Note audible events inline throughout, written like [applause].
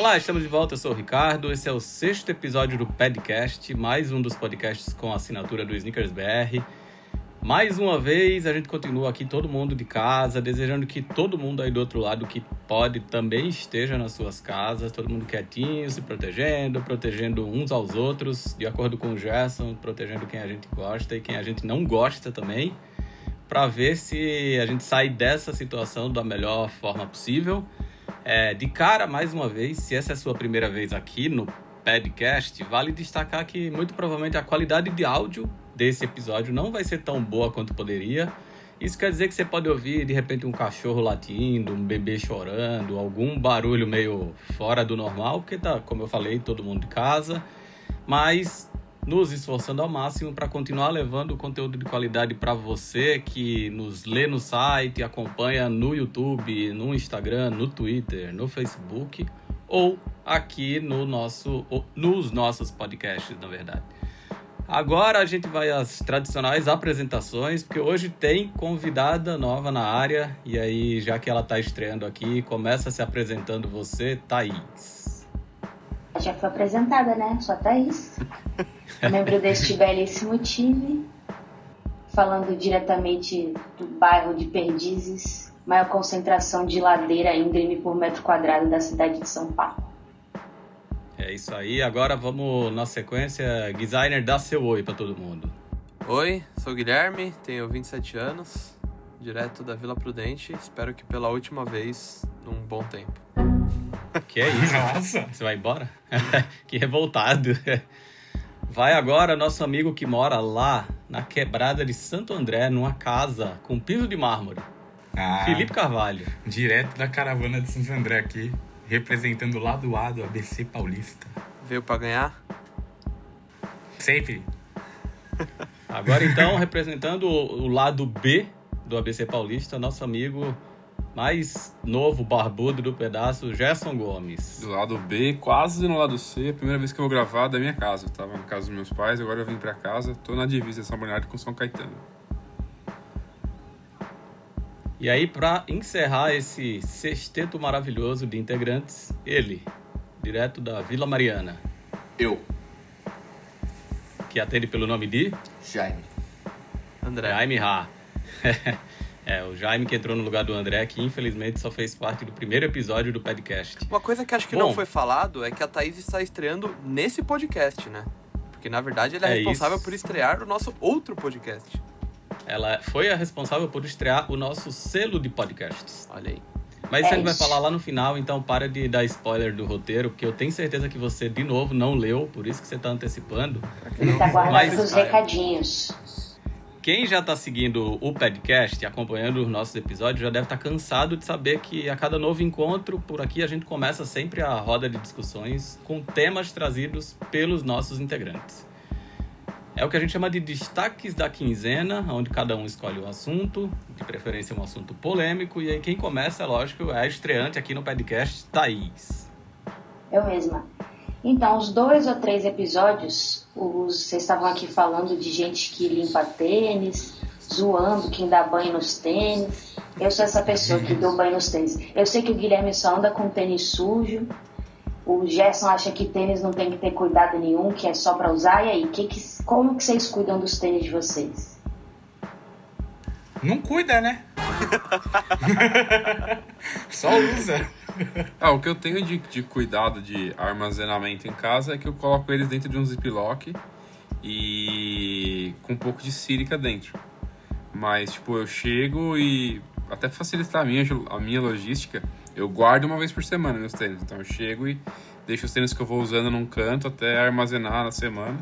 Olá, estamos de volta. Eu sou o Ricardo. Esse é o sexto episódio do Podcast, mais um dos podcasts com assinatura do Snickers BR. Mais uma vez, a gente continua aqui, todo mundo de casa, desejando que todo mundo aí do outro lado que pode também esteja nas suas casas, todo mundo quietinho, se protegendo, protegendo uns aos outros, de acordo com o Gerson, protegendo quem a gente gosta e quem a gente não gosta também, para ver se a gente sai dessa situação da melhor forma possível. É, de cara, mais uma vez, se essa é a sua primeira vez aqui no podcast, vale destacar que muito provavelmente a qualidade de áudio desse episódio não vai ser tão boa quanto poderia. Isso quer dizer que você pode ouvir de repente um cachorro latindo, um bebê chorando, algum barulho meio fora do normal, porque tá, como eu falei, todo mundo de casa, mas nos esforçando ao máximo para continuar levando conteúdo de qualidade para você que nos lê no site, acompanha no YouTube, no Instagram, no Twitter, no Facebook ou aqui no nosso, nos nossos podcasts, na verdade. Agora a gente vai às tradicionais apresentações, porque hoje tem convidada nova na área. E aí, já que ela está estreando aqui, começa se apresentando você, Thaís. Já foi apresentada, né? A Thaís. Membro deste belíssimo time. Falando diretamente do bairro de Perdizes, maior concentração de ladeira íngreme por metro quadrado da cidade de São Paulo. É isso aí. Agora vamos na sequência. Designer, dá seu oi para todo mundo. Oi, sou o Guilherme, tenho 27 anos, direto da Vila Prudente. Espero que pela última vez num bom tempo. Que é isso? Nossa! Você vai embora? [laughs] que revoltado. Vai agora nosso amigo que mora lá na quebrada de Santo André, numa casa com piso de mármore. Ah, Felipe Carvalho. Direto da caravana de Santo André aqui, representando o lado A do ABC Paulista. Veio pra ganhar? Sempre. Agora então, representando o o lado B do ABC Paulista, nosso amigo mais novo, barbudo do pedaço, Gerson Gomes. Do lado B, quase no lado C, a primeira vez que eu vou gravar da minha casa. Eu tava na casa dos meus pais, agora eu vim pra casa, tô na divisa de São Bernardo com São Caetano. E aí, para encerrar esse sexteto maravilhoso de integrantes, ele, direto da Vila Mariana, Eu, que atende pelo nome de Jaime. André. Jaime Ra. [laughs] é, o Jaime que entrou no lugar do André, que infelizmente só fez parte do primeiro episódio do podcast. Uma coisa que acho que Bom. não foi falado é que a Thaís está estreando nesse podcast, né? Porque na verdade ela é, É responsável isso. por estrear o nosso outro podcast. Ela foi a responsável por estrear o nosso selo de podcasts. Olha aí. Mas isso a gente vai falar lá no final, então para de dar spoiler do roteiro, porque eu tenho certeza que você, de novo, não leu, por isso que você está antecipando. Ele tá guardando Mas- os recadinhos. Quem já está seguindo o podcast, acompanhando os nossos episódios, já deve estar cansado de saber que a cada novo encontro, por aqui a gente começa sempre a roda de discussões com temas trazidos pelos nossos integrantes. É o que a gente chama de destaques da quinzena, onde cada um escolhe um assunto, de preferência um assunto polêmico, e aí quem começa, lógico, é a estreante aqui no podcast, Thaís. Eu mesma. Então, os dois ou três episódios, os, vocês estavam aqui falando de gente que limpa tênis, zoando quem dá banho nos tênis. Eu sou essa pessoa que dou banho nos tênis. Eu sei que o Guilherme só anda com tênis sujo. O Gerson acha que tênis não tem que ter cuidado nenhum, que é só pra usar. E aí, que que, como que vocês cuidam dos tênis de vocês? Não cuida, né? [laughs] Só usa. [laughs] Ah, o que eu tenho de, de cuidado de armazenamento em casa é que eu coloco eles dentro de um ziplock e com um pouco de sílica dentro. Mas, tipo, eu chego e até facilitar a minha, a minha logística, eu guardo uma vez por semana meus tênis. Então eu chego e deixo os tênis que eu vou usando num canto até armazenar na semana.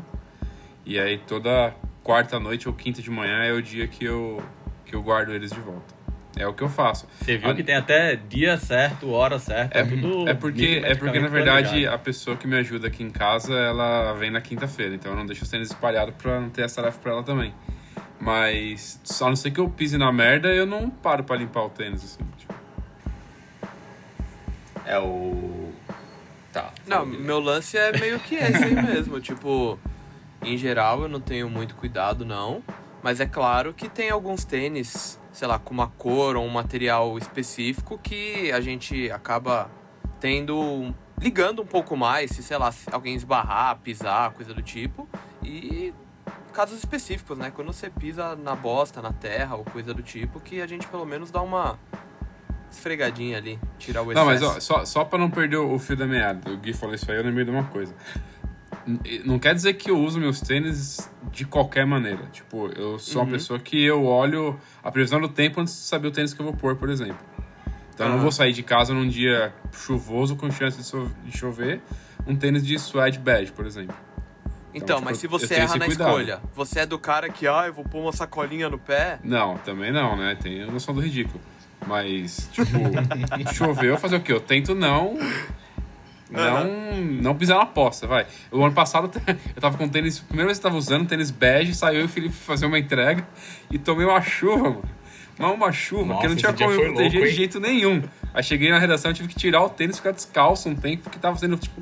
E aí toda quarta noite ou quinta de manhã é o dia que eu, que eu guardo eles de volta. É o que eu faço. Você viu que tem até dia certo, hora certa, É, tudo. é porque é porque na verdade planejado. a pessoa que me ajuda aqui em casa, ela vem na quinta-feira, então eu não deixo os tênis espalhados pra não ter essa tarefa pra ela também. Mas só a não ser que eu pise na merda, eu não paro pra limpar o tênis assim. tipo. É o. Tá. Não, meu lance é meio que esse aí [laughs] mesmo. tipo, em geral eu não tenho muito cuidado, não. Mas é claro que tem alguns tênis, sei lá, com uma cor ou um material específico que a gente acaba tendo. ligando um pouco mais, se, sei lá, se alguém esbarrar, pisar, coisa do tipo. E casos específicos, né? Quando você pisa na bosta, na terra ou coisa do tipo, que a gente pelo menos dá uma esfregadinha ali, tirar o excesso. Não, mas ó, só, só pra não perder o fio da meada, o Gui falou isso aí, eu lembrei de uma coisa. Não quer dizer que eu uso meus tênis de qualquer maneira. Tipo, eu sou Uhum. uma pessoa que eu olho a previsão do tempo antes de saber o tênis que eu vou pôr, por exemplo. Então eu não Aham. vou sair de casa num dia chuvoso com chance de, chover, um tênis de suede bege, por exemplo. Então, tipo, mas se você erra na cuidado. escolha, você é do cara que, ah, eu vou pôr uma sacolinha no pé. Não, também não, né? Tem a noção do ridículo. Mas, tipo, [laughs] choveu, fazer o quê? Eu tento não. Não, não pisar na poça, vai. O ano passado [laughs] eu tava com tênis. Primeira vez que eu tava usando tênis bege, saiu e o Felipe fazer uma entrega e tomei uma chuva, mano. Mas uma chuva Nossa, que eu não tinha como me proteger louco, de jeito nenhum. Aí cheguei na redação e tive que tirar o tênis e ficar descalço um tempo, porque tava sendo, tipo.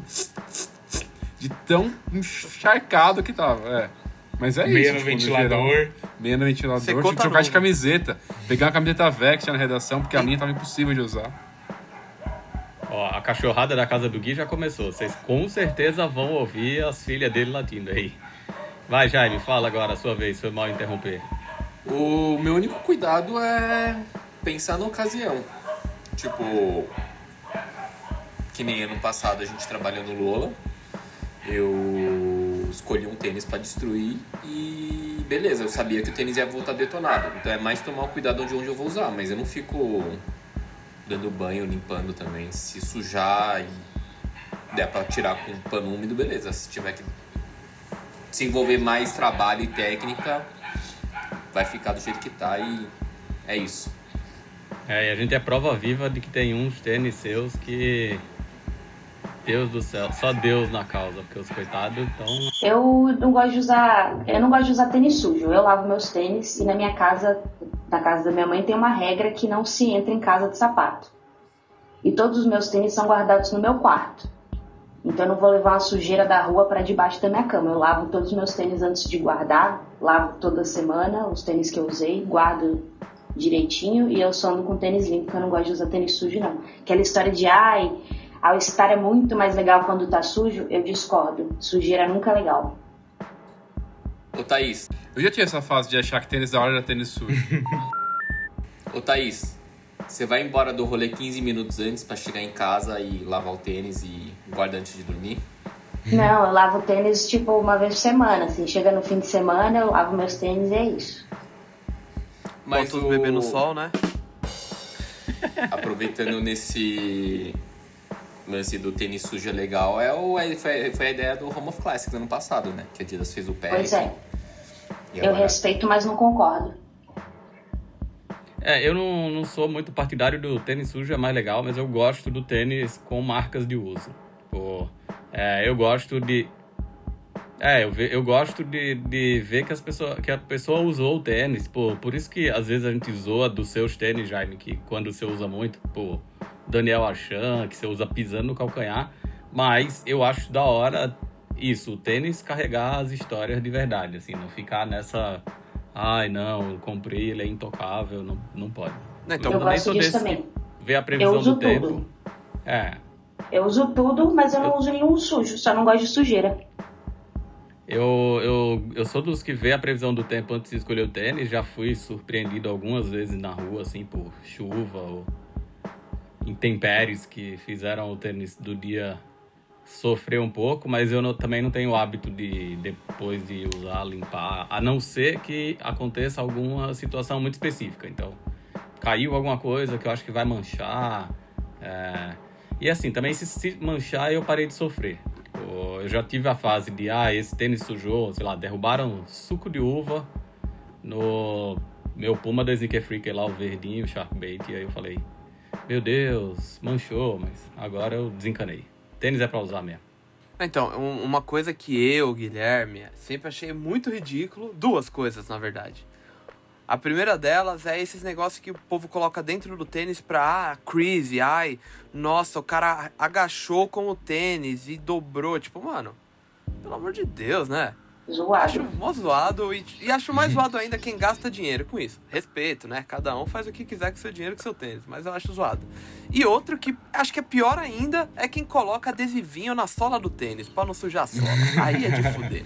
De tão encharcado que tava. É. Mas é Meia isso. no tipo, ventilador. geral. Meia no ventilador. Secou, Tive que tá trocar de camiseta. Pegar uma camiseta Vex na redação, porque a minha tava impossível de usar. Ó, a cachorrada da casa do Gui já começou. Vocês com certeza vão ouvir as filhas dele latindo aí. Vai, Jaime, fala agora a sua vez, foi mal interromper. O meu único cuidado é pensar na ocasião. Tipo, que nem ano passado a gente trabalhou no Lola. Eu escolhi um tênis pra destruir e beleza, eu sabia que o tênis ia voltar detonado. Então é mais tomar cuidado de onde eu vou usar, mas eu não fico dando banho, limpando também. Se sujar e der pra tirar com um pano úmido, beleza. Se tiver que se envolver mais trabalho e técnica, vai ficar do jeito que tá e é isso. É, e a gente é prova viva de que tem uns tênis seus que. Deus do céu, só Deus na causa, porque os coitados estão. Eu não gosto de usar, eu não gosto de usar tênis sujo. Eu lavo meus tênis e na minha casa, na casa da minha mãe tem uma regra que não se entra em casa de sapato. E todos os meus tênis são guardados no meu quarto. Então eu não vou levar uma sujeira da rua para debaixo da minha cama. Eu lavo todos os meus tênis antes de guardar, lavo toda semana os tênis que eu usei, guardo direitinho e eu só ando com tênis limpo, porque eu não gosto de usar tênis sujo não. Aquela história de ai, ao estar é muito mais legal quando tá sujo, eu discordo. Sujeira nunca é legal. Ô Thaís, Eu já tinha essa fase de achar que tênis da hora era tênis sujo. [laughs] ô Thaís, você vai embora do rolê 15 minutos antes pra chegar em casa e lavar o tênis e guarda antes de dormir? Não, eu lavo tênis tipo uma vez por semana, assim, chega no fim de semana, eu lavo meus tênis e é isso. Mas Bota o- bebês no sol, né? [laughs] aproveitando nesse lance do tênis sujo é legal, é o, é- foi, foi a ideia do Home of Classics ano passado, né? Que a Adidas fez o pé. Pois é, eu agora, respeito, mas não concordo. É, eu não, não sou muito partidário do tênis sujo, é mais legal, mas eu gosto do tênis com marcas de uso. Pô, é, eu gosto de. É, eu, ve- eu gosto de, de ver que, as pessoa, que a pessoa usou o tênis. Pô, por isso que às vezes a gente zoa dos seus tênis, Jaime, que quando você usa muito, pô, Daniel Achan, que você usa pisando no calcanhar. Mas eu acho da hora isso, o tênis carregar as histórias de verdade, assim, não ficar nessa. Ai, não, eu comprei, ele é intocável, não, não pode. Não, então, eu nem gosto sou disso desse também. Vê a previsão Eu uso do tempo. tudo. É. Eu uso tudo, mas eu não uso nenhum sujo, só não gosto de sujeira. Eu, eu, eu sou dos que vê a previsão do tempo antes de escolher o tênis. Já fui surpreendido algumas vezes na rua, assim, por chuva ou intempéries que fizeram o tênis do dia sofrer um pouco, mas eu não, também não tenho o hábito de, depois de usar, limpar, a não ser que aconteça alguma situação muito específica. Então, caiu alguma coisa que eu acho que vai manchar. É... E assim, também se, se manchar, eu parei de sofrer. Eu já tive a fase de, ah, esse tênis sujou, sei lá, derrubaram suco de uva no meu Puma da Sneaker Freak lá, o verdinho, o Sharkbait, e aí eu falei, meu Deus, manchou, mas agora eu desencanei. Tênis é pra usar mesmo. Então, uma coisa que eu, Guilherme, sempre achei muito ridículo, duas coisas, na verdade. A primeira delas é esses negócios que o povo coloca dentro do tênis pra, ah, crazy, ai, nossa, o cara agachou com o tênis e dobrou. Tipo, mano, pelo amor de Deus, né? Zoado. Acho mó zoado e, e acho mais zoado ainda quem gasta dinheiro com isso. Respeito, né? Cada um faz o que quiser com seu dinheiro, com seu tênis, mas eu acho zoado. E outro que acho que é pior ainda é quem coloca adesivinho na sola do tênis pra não sujar a sola. [laughs] Aí é de fuder.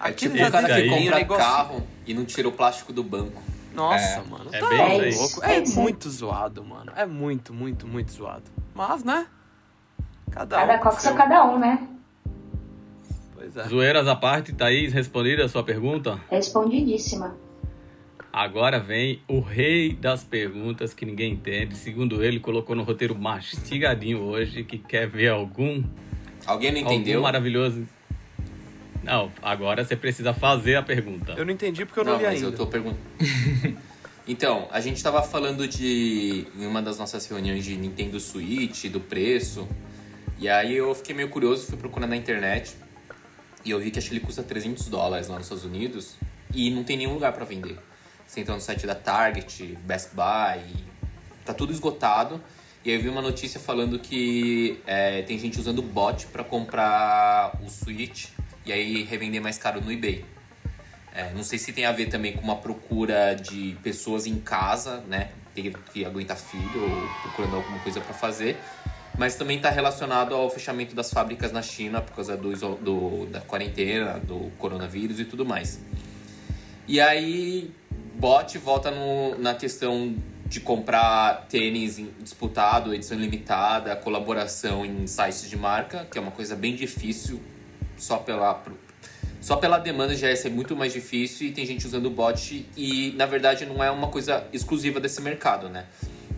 É tipo o cara que compra negócio... carro e não tira o plástico do banco. Nossa, é, mano. É tá bem louco. É muito zoado, mano. É muito, muito, muito zoado. Mas, né? Cada, cada um. Cada qual cada um, né? Pois é. Zoeiras à parte, Thaís, respondida a sua pergunta? Respondidíssima. Agora vem o rei das perguntas que ninguém entende. Segundo ele, colocou no roteiro mastigadinho hoje que quer ver algum. Alguém não entendeu? Algum maravilhoso. Não, agora você precisa fazer a pergunta. Eu não entendi porque eu não, não li mas ainda. eu tô perguntando. [laughs] então, a gente tava falando de. em uma das nossas reuniões de Nintendo Switch, do preço. E aí eu fiquei meio curioso, fui procurar na internet. E eu vi que acho que ele custa 300 dólares lá nos Estados Unidos e não tem nenhum lugar para vender. Você entra no site da Target, Best Buy, tá tudo esgotado. E aí eu vi uma notícia falando que é, tem gente usando bot para comprar o Switch e aí revender mais caro no eBay. É, não sei se tem a ver também com uma procura de pessoas em casa, né? Ter que aguentar filho ou procurando alguma coisa para fazer mas também está relacionado ao fechamento das fábricas na China por causa do, do, da quarentena, do coronavírus e tudo mais. E aí, bot volta no, na questão de comprar tênis disputado, edição limitada, colaboração em sites de marca, que é uma coisa bem difícil, só pela, só pela demanda já ia ser muito mais difícil e tem gente usando bot e na verdade não é uma coisa exclusiva desse mercado, né?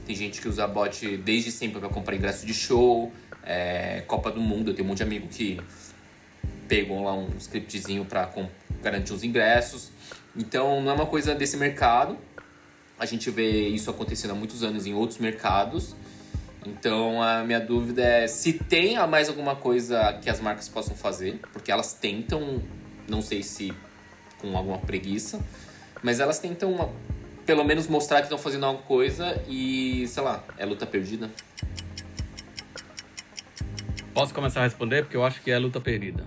Tem gente que usa bot desde sempre para comprar ingresso de show, é, Copa do Mundo. Eu tenho um monte de amigo que pegam lá um scriptzinho para garantir os ingressos. Então não é uma coisa desse mercado. A gente vê isso acontecendo há muitos anos em outros mercados. Então a minha dúvida é se tem mais alguma coisa que as marcas possam fazer, porque elas tentam, não sei se com alguma preguiça, mas elas tentam pelo menos mostrar que estão fazendo alguma coisa e, sei lá, é luta perdida? Posso começar a responder? Porque eu acho que é luta perdida.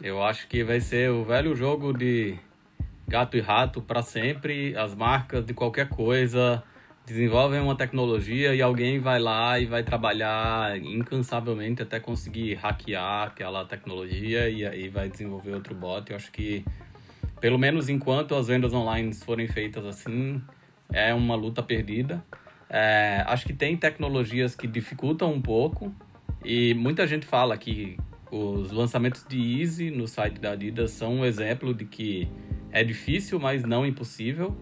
Eu acho que vai ser o velho jogo de gato e rato para sempre. As marcas de qualquer coisa desenvolvem uma tecnologia e alguém vai lá e vai trabalhar incansavelmente até conseguir hackear aquela tecnologia e aí vai desenvolver outro bot. Eu acho que pelo menos enquanto as vendas online forem feitas assim, é uma luta perdida. É, acho que tem tecnologias que dificultam um pouco e muita gente fala que os lançamentos de Easy no site da Adidas são um exemplo de que é difícil, mas não impossível.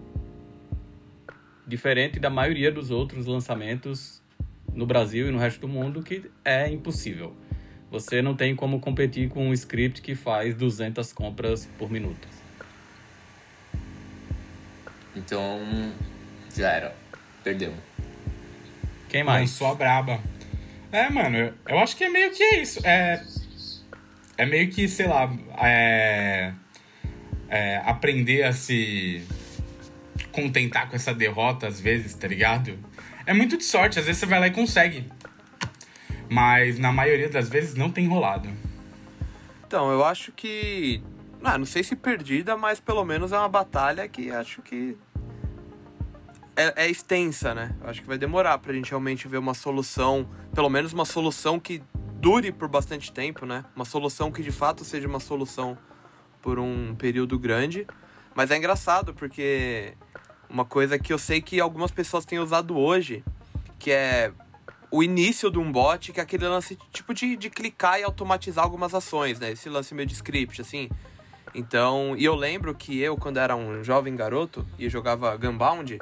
Diferente da maioria dos outros lançamentos no Brasil e no resto do mundo, que é impossível. Você não tem como competir com um script que faz 200 compras por minuto. Então, já era. Perdemos. Quem mais? só a braba. É, mano, eu acho que é meio que isso. É, é meio que, sei lá, é, é, aprender a se contentar com essa derrota às vezes, tá ligado? É muito de sorte, às vezes você vai lá e consegue. Mas na maioria das vezes não tem rolado. Então, eu acho que ah, não sei se perdida, mas pelo menos é uma batalha que acho que é, é extensa, né? Acho que vai demorar pra gente realmente ver uma solução, pelo menos uma solução que dure por bastante tempo, né? Uma solução que de fato seja uma solução por um período grande. Mas é engraçado porque uma coisa que eu sei que algumas pessoas têm usado hoje, que é o início de um bot, que é aquele lance tipo de, de clicar e automatizar algumas ações, né? Esse lance meio de script, assim. Então, e eu lembro que eu, quando era um jovem garoto e jogava Gunbound,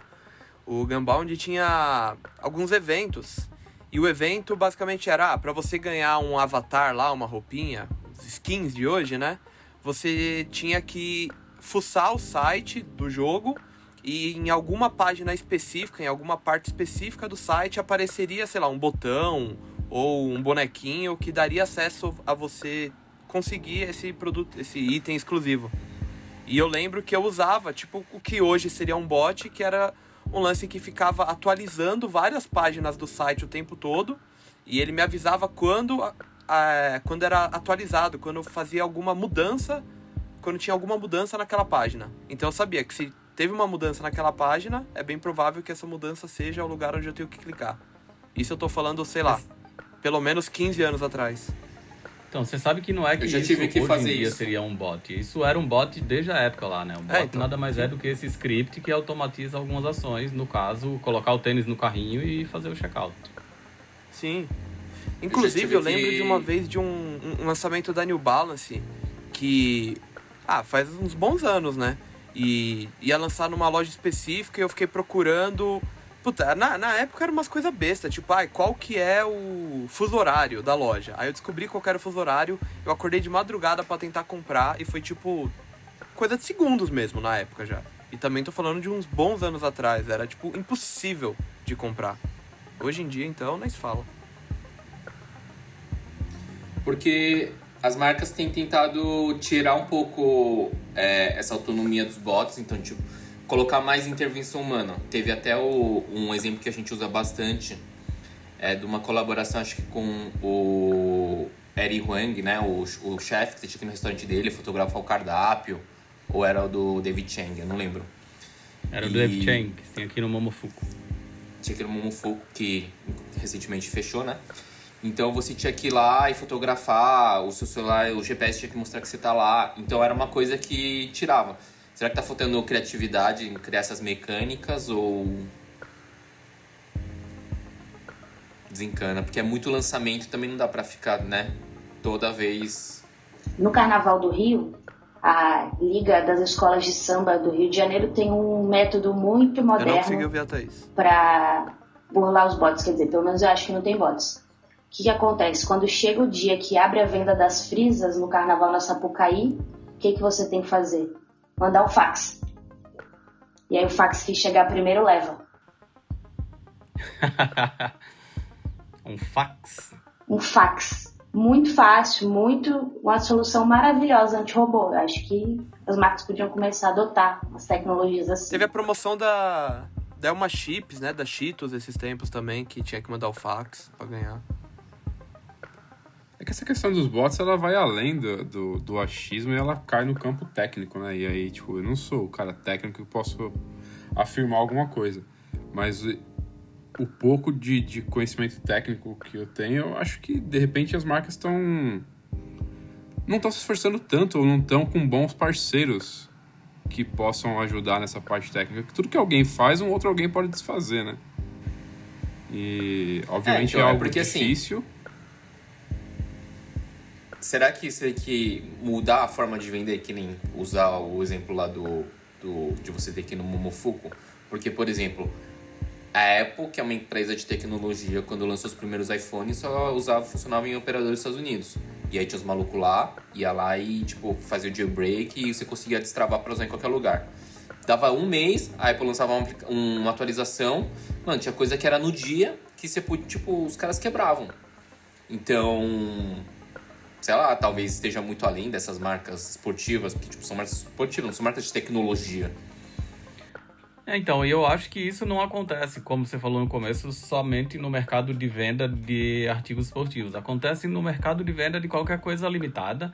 o Gunbound tinha alguns eventos. E o evento basicamente era, ah, para você ganhar um avatar lá, uma roupinha, skins de hoje, né? Você tinha que fuçar o site do jogo e em alguma página específica, em alguma parte específica do site apareceria, sei lá, um botão ou um bonequinho que daria acesso a você conseguir esse produto, esse item exclusivo. E eu lembro que eu usava, tipo, o que hoje seria um bot, que era um lance que ficava atualizando várias páginas do site o tempo todo e ele me avisava quando, é, quando era atualizado, quando fazia alguma mudança, quando tinha alguma mudança naquela página. Então eu sabia que se teve uma mudança naquela página, é bem provável que essa mudança seja o lugar onde eu tenho que clicar. Isso eu tô falando, sei lá, pelo menos 15 anos atrás. Então, você sabe que não é que Eu já isso tive que hoje fazer em dia isso. seria um bot. Isso era um bot desde a época lá, né? Um bot É, então. nada mais é do que esse script que automatiza algumas ações. No caso, colocar o tênis no carrinho e fazer o checkout. Sim. Inclusive, eu, tive lembro que- de uma vez de um, um lançamento da New Balance que. Ah, faz uns bons anos, né? E ia lançar numa loja específica e eu fiquei procurando. Puta, na, na época era umas coisas bestas, tipo, ai, qual que é o fuso horário da loja? Aí eu descobri qual era o fuso horário, eu acordei de madrugada pra tentar comprar e foi tipo. coisa de segundos mesmo na época já. E também tô falando de uns bons anos atrás, era tipo impossível de comprar. Hoje em dia, então, nem se fala. Porque as marcas têm tentado tirar um pouco é, essa autonomia dos bots, então, tipo, colocar mais intervenção humana. Teve até o, um exemplo que a gente usa bastante, é de uma colaboração, acho que com o Eri Huang, né, o, o chefe que você tinha aqui no restaurante dele, fotografar o cardápio, ou era o do David Chang, eu não lembro. Era o E- Dave Chang, que tem aqui no Momofuku. tinha aquele Momofuku que recentemente fechou, né? Então você tinha que ir lá e fotografar, o seu celular, o GPS tinha que mostrar que você tá lá. Então era uma coisa que tirava. Será que tá faltando criatividade em criar essas mecânicas ou desencana? Porque é muito lançamento, também não dá pra ficar, né? Toda vez. No Carnaval do Rio, a Liga das Escolas de Samba do Rio de Janeiro tem um método muito Eu não consegui moderno ouvir a Thaís. para burlar os bots. Quer dizer, pelo menos eu acho que não tem bots. O que, que acontece? Quando chega o dia que abre a venda das frisas no Carnaval na Sapucaí, o que, que você tem que fazer? Mandar um fax. E aí o fax que chegar primeiro leva. [laughs] um fax. um fax. Muito fácil, muito uma solução maravilhosa anti-robô. Acho que as marcas podiam começar a adotar as tecnologias assim. Teve a promoção da Delma Chips, né? Da Cheetos esses tempos também, que tinha que mandar o fax pra ganhar. É que essa questão dos bots, ela vai além do, do, do achismo e ela cai no campo técnico, né? E aí, tipo, eu não sou o cara técnico que posso afirmar alguma coisa. Mas o, o pouco de, de conhecimento técnico que eu tenho, eu acho que, de repente, as marcas estão... Não estão se esforçando tanto ou não estão com bons parceiros que possam ajudar nessa parte técnica. Que tudo que alguém faz, um outro alguém pode desfazer, né? E, obviamente, é, então, é algo porque, assim, difícil... Será que isso que mudar a forma de vender, que nem usar o exemplo lá do, do de você ter que ir no Momofuku? Porque, por exemplo, a Apple, que é uma empresa de tecnologia, quando lançou os primeiros iPhones, só usava, funcionava em operadores dos Estados Unidos. E aí tinha os malucos lá, ia lá e, tipo, fazia o jailbreak e você conseguia destravar para usar em qualquer lugar. Dava um mês, a Apple lançava uma, uma atualização. Mano, tinha coisa que era no dia que você tipo, os caras quebravam. Então, sei lá, talvez esteja muito além dessas marcas esportivas, porque tipo, são marcas esportivas, não são marcas de tecnologia. É, então, eu acho que isso não acontece, como você falou no começo, somente no mercado de venda de artigos esportivos. Acontece no mercado de venda de qualquer coisa limitada.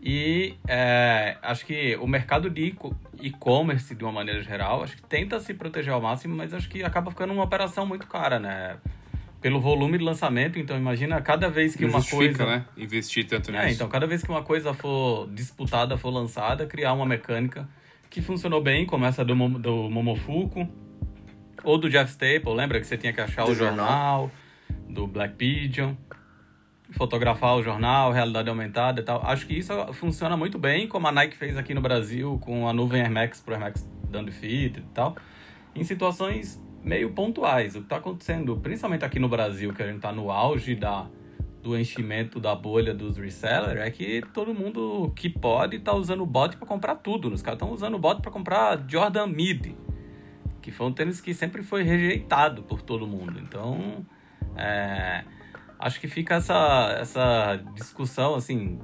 E é, acho que o mercado de e-co- e-commerce, de uma maneira geral, acho que tenta se proteger ao máximo, mas acho que acaba ficando uma operação muito cara, né? Pelo volume de lançamento, então imagina cada vez que Não uma coisa. né? Investir tanto É, nisso. então cada vez que uma coisa for disputada, for lançada, criar uma mecânica que funcionou bem, como essa do, do Momofuku, Ou do Jeff Staple, lembra que você tinha que achar Do o jornal, do Black Pigeon, fotografar o jornal, realidade aumentada e tal. Acho que isso funciona muito bem, como a Nike fez aqui no Brasil com a nuvem Air Max pro Air Max dando fit e tal, em situações meio pontuais. O que está acontecendo, principalmente aqui no Brasil, que a gente está no auge da, do enchimento da bolha dos resellers, é que todo mundo que pode está usando o bot para comprar tudo. Os caras estão usando o bot para comprar Jordan Mid, que foi um tênis que sempre foi rejeitado por todo mundo. Então, é, acho que fica essa, essa discussão assim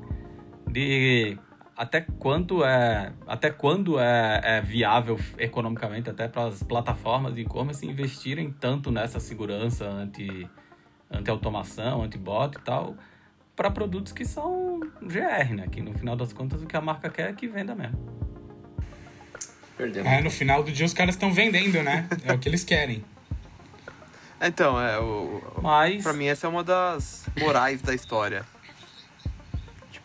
de até quanto é até quando é, é viável economicamente até para as plataformas de e-commerce investirem tanto nessa segurança anti anti automação anti bot e tal para produtos que são GR né que no final das contas o que a marca quer é que venda mesmo Perdemos. É, no final do dia os caras estão vendendo, né? É o que eles querem. Então, é, o, o- mas pra mim essa é uma das morais da história.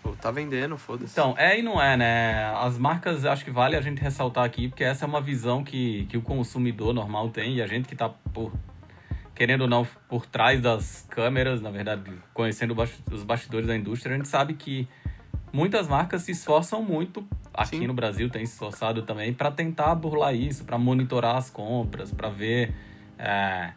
Tipo, tá vendendo, foda-se. Então, é e não é, né? As marcas, acho que vale a gente ressaltar aqui, porque essa é uma visão que, que o consumidor normal tem e a gente que tá por, querendo ou não, por trás das câmeras, na verdade, conhecendo os bastidores da indústria, a gente sabe que muitas marcas se esforçam muito, aqui Sim. no Brasil tem se esforçado também, para tentar burlar isso, para monitorar as compras, para ver é,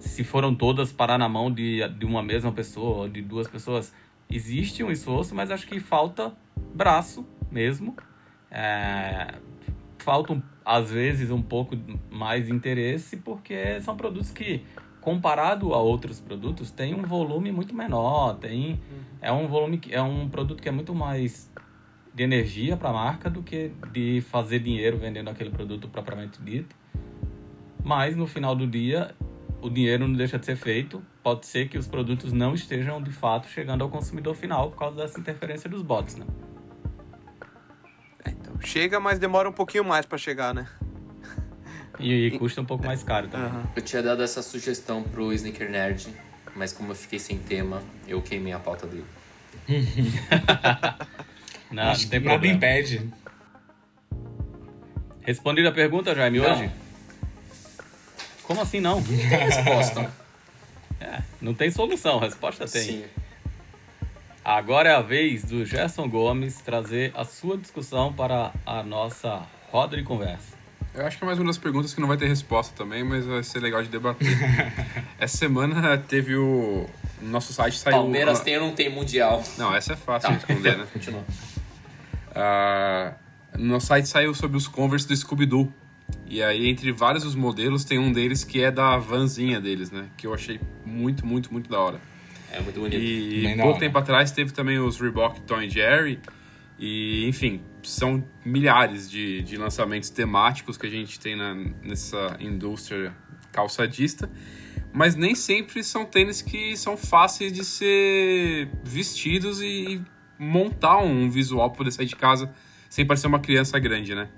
se foram todas parar na mão de, de uma mesma pessoa ou de duas pessoas. Existe um esforço, mas acho que falta braço mesmo. É, falta, às vezes, um pouco mais de interesse, porque são produtos que, comparado a outros produtos, tem um volume muito menor, tem é um volume que é um produto que é muito mais de energia para a marca do que de fazer dinheiro vendendo aquele produto propriamente dito. Mas no final do dia, o dinheiro não deixa de ser feito. Pode ser que os produtos não estejam de fato chegando ao consumidor final por causa dessa interferência dos bots, né? É, então, chega, mas demora um pouquinho mais pra chegar, né? E, e custa um pouco mais caro também. Aham. Eu tinha dado essa sugestão pro Sneaker Nerd, mas como eu fiquei sem tema, eu queimei a pauta dele. Não, [laughs] Acho não que tem nada problema. impede. Respondida a pergunta, Jaime, Não. hoje? Como assim não? Tem resposta. [laughs] É, não tem solução, a resposta tem. Sim. Agora é a vez do Gerson Gomes trazer a sua discussão para a nossa roda de conversa. Eu acho que é mais uma das perguntas que não vai ter resposta também, mas vai ser legal de debater. [laughs] Essa semana teve o. No nosso site saiu. Palmeiras tem ou não tem Mundial? Não, essa é fácil Tá, de responder, né? [laughs] Continua. Ah, no nosso site saiu sobre os Converse do Scooby-Doo. E aí, entre vários dos modelos, tem um deles que é da vanzinha deles, né? Que eu achei muito, muito, muito da hora. É muito bonito. E Bem pouco tempo atrás teve também os Reebok Tom e Jerry. E, enfim, são milhares de, de lançamentos temáticos que a gente tem na, nessa indústria calçadista. Mas nem sempre são tênis que são fáceis de ser vestidos e montar um visual para poder sair de casa sem parecer uma criança grande, né?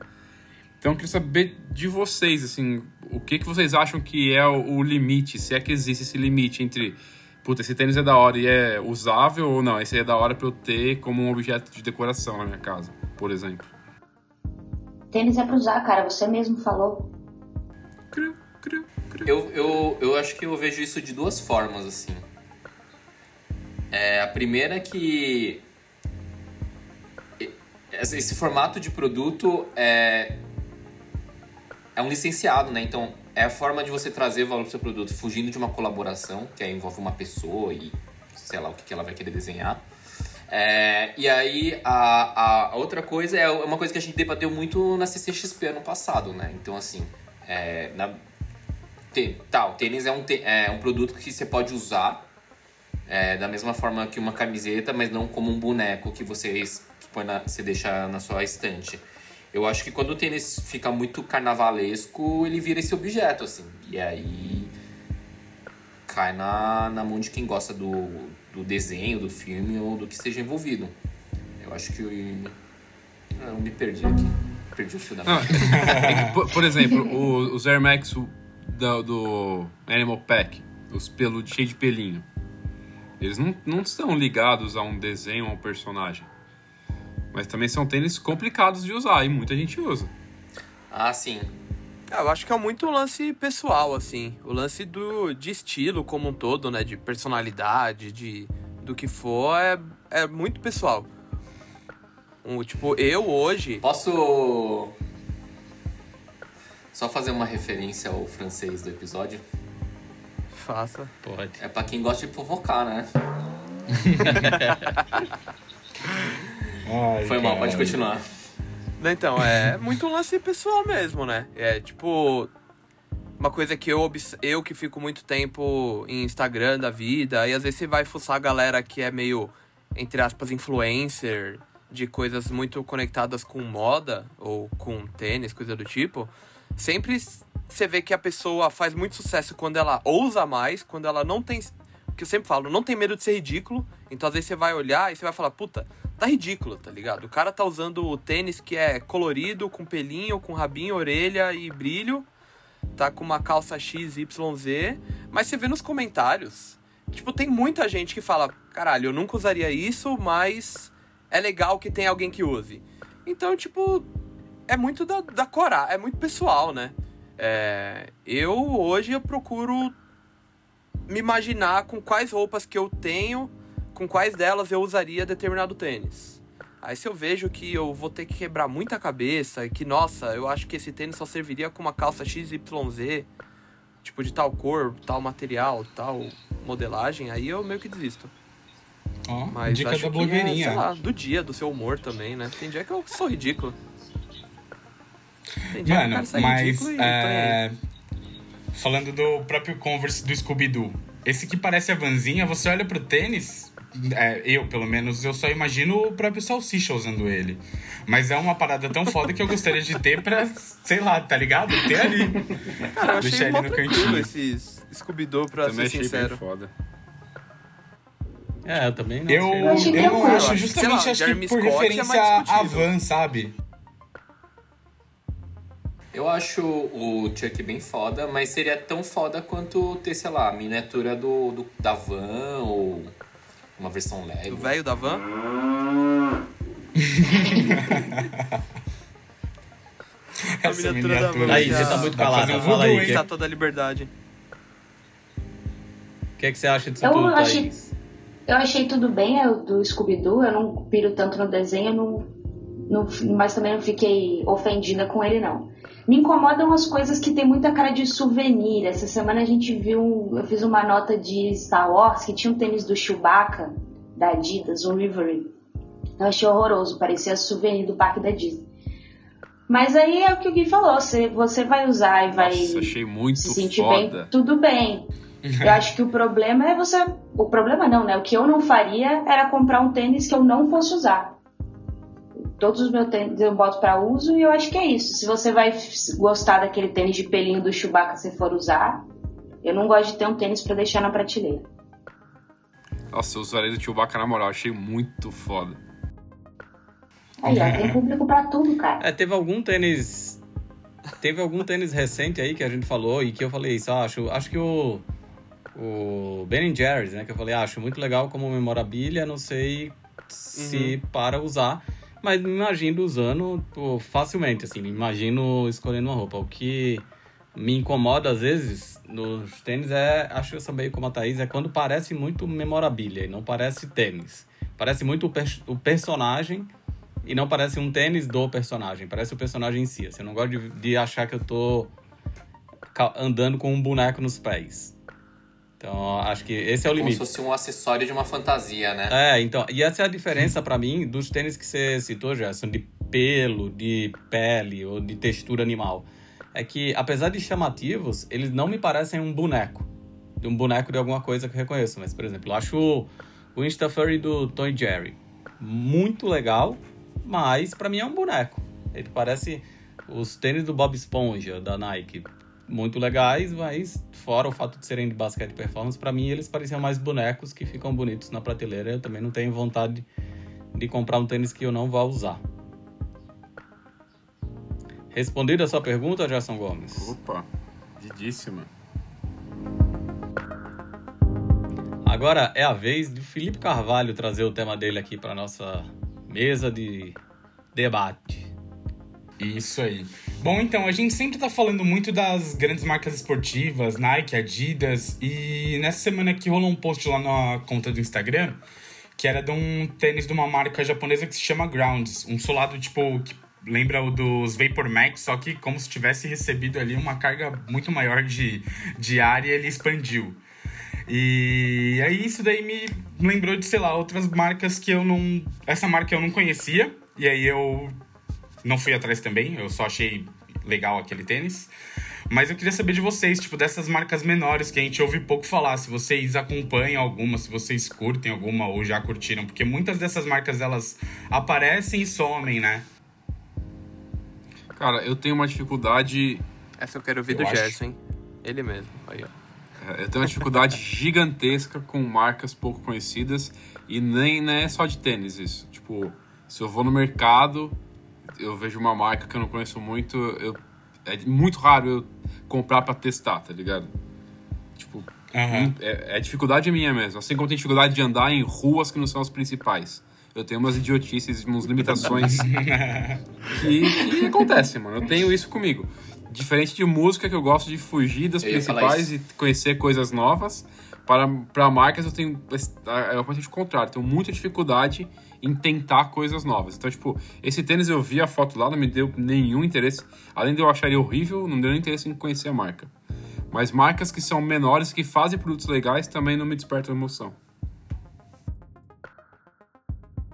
Então eu queria saber de vocês, assim, o que, que vocês acham que é o, o limite, se é que existe esse limite entre, puta, esse tênis é da hora e é usável ou não, esse é da hora pra eu ter como um objeto de decoração na minha casa, por exemplo. Tênis é pra usar, cara. Você mesmo falou. Cru, cru, cru. Eu, eu, eu acho que eu vejo isso de duas formas, assim. É, a primeira é que esse formato de produto é, é um licenciado, né? Então, é a forma de você trazer valor pro seu produto, fugindo de uma colaboração, que aí envolve uma pessoa e sei lá o que, que ela vai querer desenhar. É, e aí, a, a outra coisa é uma coisa que a gente debateu muito na CCXP ano passado, né? Então, assim, é, na, te- tá, o tênis é um, te- é um produto que você pode usar é, da mesma forma que uma camiseta, mas não como um boneco que você, põe na, você deixa na sua estante. Eu acho que quando o tênis fica muito carnavalesco, ele vira esse objeto, assim. E aí cai na, na mão de quem gosta do, do desenho, do filme ou do que esteja envolvido. Eu acho que eu, Ah, eu me perdi aqui. Perdi o fio da que, [laughs] por, por exemplo, o- os Air Max do, do Animal Pack, os pelo, cheios de pelinho, eles não, não estão ligados a um desenho, a um personagem. Mas também são tênis complicados de usar e muita gente usa. Ah, sim. Ah, Eu acho que é muito um lance pessoal, assim. O lance do, de estilo como um todo, né? De personalidade, de do que for, é, é muito pessoal. Um, tipo, eu hoje. Posso só fazer uma referência ao francês do episódio? Faça. Pode. É pra quem gosta de provocar, né? [laughs] Ai, Foi mal, pode continuar. Então, é muito um lance pessoal mesmo, né? É tipo. Uma coisa que eu, eu que fico muito tempo em Instagram da vida, aí às vezes você vai fuçar a galera que é meio, entre aspas, influencer de coisas muito conectadas com moda ou com tênis, coisa do tipo. Sempre você vê que a pessoa faz muito sucesso quando ela ousa mais, quando ela não tem. Que eu sempre falo, não tem medo de ser ridículo. Então às vezes você vai olhar e você vai falar, puta, tá ridículo, tá ligado? O cara tá usando o tênis que é colorido, com pelinho, com rabinho, orelha e brilho. Tá com uma calça XYZ. Mas você vê nos comentários. Tipo, tem muita gente que fala, caralho, eu nunca usaria isso, mas é legal que tem alguém que use. Então, tipo, é muito da, da coragem, é muito pessoal, né? É, eu hoje eu procuro me imaginar com quais roupas que eu tenho, com quais delas eu usaria determinado tênis. Aí se eu vejo que eu vou ter que quebrar muita cabeça, e que, nossa, eu acho que esse tênis só serviria com uma calça XYZ, tipo de tal cor, tal material, tal modelagem, aí eu meio que desisto. Ó, Mas dica acho da que é, blogueirinha. sei lá, do dia, do seu humor também, né? Tem dia que eu sou ridículo. Tem dia que eu Mano, quero sair mas é, falando do próprio Converse do Scooby-Doo, esse que parece a vanzinha, você olha pro tênis, é, eu pelo menos, eu só imagino o próprio Salsicha usando ele. Mas é uma parada tão foda que eu gostaria de ter pra, sei lá, tá ligado? Ter ali. Cara, eu deixar achei ele mó no cantinho. esses Scooby-Doo, pra Também ser achei sincero. bem foda. É, eu também não Eu, eu, achei não acho, Sei justamente lá, acho que Jeremy por Scott é referência mais à van, sabe? Eu acho o Chuck bem foda, mas seria tão foda quanto ter, sei lá, a miniatura do, do- da van ou uma versão Do Lego. velho da van. [laughs] Essa miniatura da van. Aí, já- você tá muito calado. Fala aí. O que, Estátua da Liberdade. que, que você acha disso Eu tudo, achei- Thaís? Eu achei tudo bem é, o do Scooby-Doo, eu não piro tanto no desenho, eu não, não- mas também não fiquei ofendida com ele, não. Me incomodam as coisas que tem muita cara de souvenir. Essa semana a gente viu, eu fiz uma nota de Star Wars que tinha um tênis do Chewbacca, da Adidas, um Reverie. Eu achei horroroso, parecia souvenir do parque da Disney. Mas aí é o que o Gui falou, você, você vai usar e vai Nossa, achei muito se sentir foda. bem, tudo bem. Eu [laughs] acho que o problema é você. O problema não, né? O que eu não faria era comprar um tênis que eu não fosse usar. Todos os meus tênis eu boto pra uso e eu acho que é isso. Se você vai gostar daquele tênis de pelinho do Chewbacca se for usar, eu não gosto de ter um tênis pra deixar na prateleira. Nossa, eu usaria do Chewbacca na moral, achei muito foda. Aí, ó, tem público pra tudo, cara. É, teve algum tênis. Teve algum tênis recente aí que a gente falou e que eu falei isso, ah, acho, acho que o. O Ben Jerry's, né? Que eu falei, ah, acho muito legal como memorabilia, não sei se para usar. Mas me imagino usando pô, facilmente, assim, me imagino escolhendo uma roupa. O que me incomoda às vezes nos tênis é, acho que eu sou meio como a Thaís, é quando parece muito memorabilia e não parece tênis. Parece muito o, per- o personagem e não parece um tênis do personagem, parece o personagem em si. Assim, eu não gosto de, de achar que eu tô andando com um boneco nos pés. Então, acho que esse é o Como limite. se fosse um acessório de uma fantasia, né? É, então, e essa é a diferença pra mim dos tênis que você citou, Gerson, de pelo, de pele ou de textura animal. É que, apesar de chamativos, eles não me parecem um boneco. De um boneco de alguma coisa que eu reconheço. Mas, por exemplo, eu acho o, Insta Furry do Tom e Jerry muito legal, mas pra mim é um boneco. Ele parece os tênis do Bob Esponja, da Nike. Muito legais, mas fora o fato de serem de basquete performance, pra mim eles pareciam mais bonecos que ficam bonitos na prateleira. Eu também não tenho vontade de comprar um tênis que eu não vá usar. Respondida a sua pergunta, Gerson Gomes? Opa, didíssima. Agora é a vez de Felipe Carvalho trazer o tema dele aqui para nossa mesa de debate. Isso aí. Bom, então, a gente sempre tá falando muito das grandes marcas esportivas, Nike, Adidas, e nessa semana aqui rolou um post lá na conta do Instagram que era de um tênis de uma marca japonesa que se chama Grounds, um solado tipo que lembra o dos Vapor Max, só que como se tivesse recebido ali uma carga muito maior de, de ar e ele expandiu. E aí isso daí me lembrou de, sei lá, outras marcas que eu não. Essa marca eu não conhecia, e aí eu não fui atrás também, eu só achei legal aquele tênis. Mas eu queria saber de vocês, tipo, dessas marcas menores que a gente ouve pouco falar, se vocês acompanham alguma, se vocês curtem alguma ou já curtiram, porque muitas dessas marcas elas aparecem e somem, né? Cara, eu tenho uma dificuldade. Essa eu quero ouvir Eu do acho- Gerson, hein? Ele mesmo. Aí, ó. é, Eu tenho uma dificuldade [laughs] gigantesca com marcas pouco conhecidas e nem não é só de tênis isso. Tipo, se eu vou no mercado, eu vejo uma marca que eu não conheço muito, eu é muito raro eu comprar pra testar, tá ligado? Tipo, Aham. é, é dificuldade minha mesmo. Assim como tem dificuldade de andar em ruas que não são as principais. Eu tenho umas idiotices, umas limitações [laughs] que, que acontecem, mano. Eu tenho isso comigo. Diferente de música, que eu gosto de fugir das Eu principais e conhecer coisas novas, para, para marcas eu tenho. É o o contrário, tenho muita dificuldade em tentar coisas novas. Então, tipo, esse tênis eu vi a foto lá, não me deu nenhum interesse. Além de eu achar ele horrível, não deu nem interesse em conhecer a marca. Mas marcas que são menores, que fazem produtos legais, também não me despertam emoção.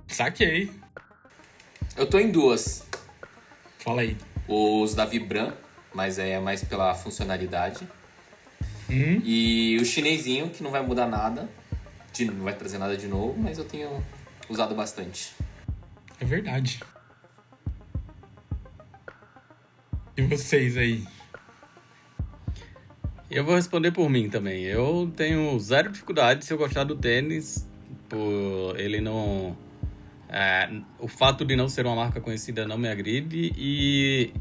Saquei. Eu tô em duas. Fala aí. Os da Vibram, mas é mais pela funcionalidade. Hum? E o chinesinho, que não vai mudar nada. de- não vai trazer nada de novo, mas eu tenho usado bastante. É verdade. E vocês aí? Eu vou responder por mim também. Eu tenho zero dificuldade se eu gostar do tênis, por ele não. é, o fato de não ser uma marca conhecida não me agride e.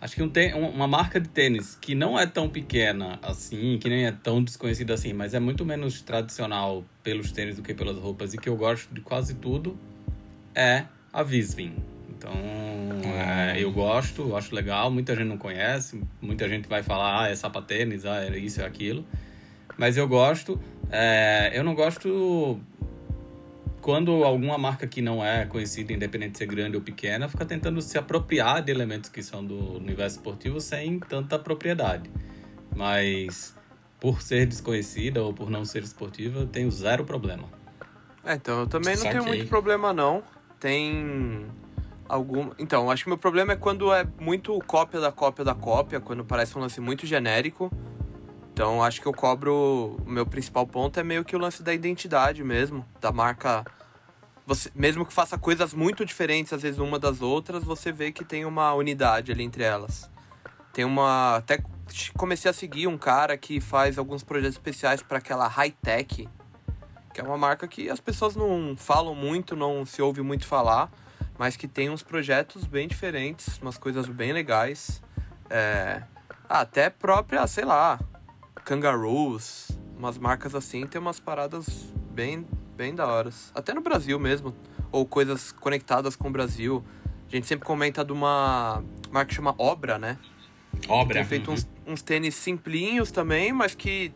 Acho que um um- uma marca de tênis que não é tão pequena assim, que nem é tão desconhecida assim, mas é muito menos tradicional pelos tênis do que pelas roupas e que eu gosto de quase tudo, é a Visvin. Então, é, eu gosto, acho legal, muita gente não conhece, muita gente vai falar, ah, é sapatênis, ah, é isso, é aquilo. Mas eu gosto. É, eu não gosto quando alguma marca que não é conhecida, independente de ser grande ou pequena, fica tentando se apropriar de elementos que são do universo esportivo sem tanta propriedade. Mas por ser desconhecida ou por não ser esportiva, eu tenho zero problema. É, então eu também não tenho Saquei. muito problema não. Tem algum. Então, acho que meu problema é quando é muito cópia da cópia da cópia, quando parece um lance muito genérico. Então, acho que eu cobro. O meu principal ponto é meio que o lance da identidade mesmo, da marca. Você, mesmo que faça coisas muito diferentes, às vezes, uma das outras, você vê que tem uma unidade ali entre elas. Tem uma. Até comecei a seguir um cara que faz alguns projetos especiais para aquela high-tech, que é uma marca que as pessoas não falam muito, não se ouve muito falar, mas que tem uns projetos bem diferentes, umas coisas bem legais. É, até própria, sei lá, Kangaroos, umas marcas assim, tem umas paradas bem, bem da horas. Até no Brasil mesmo, ou coisas conectadas com o Brasil. A gente sempre comenta de uma marca que chama Obra, né? Obra. Tem feito uns, uns tênis simplinhos também, mas que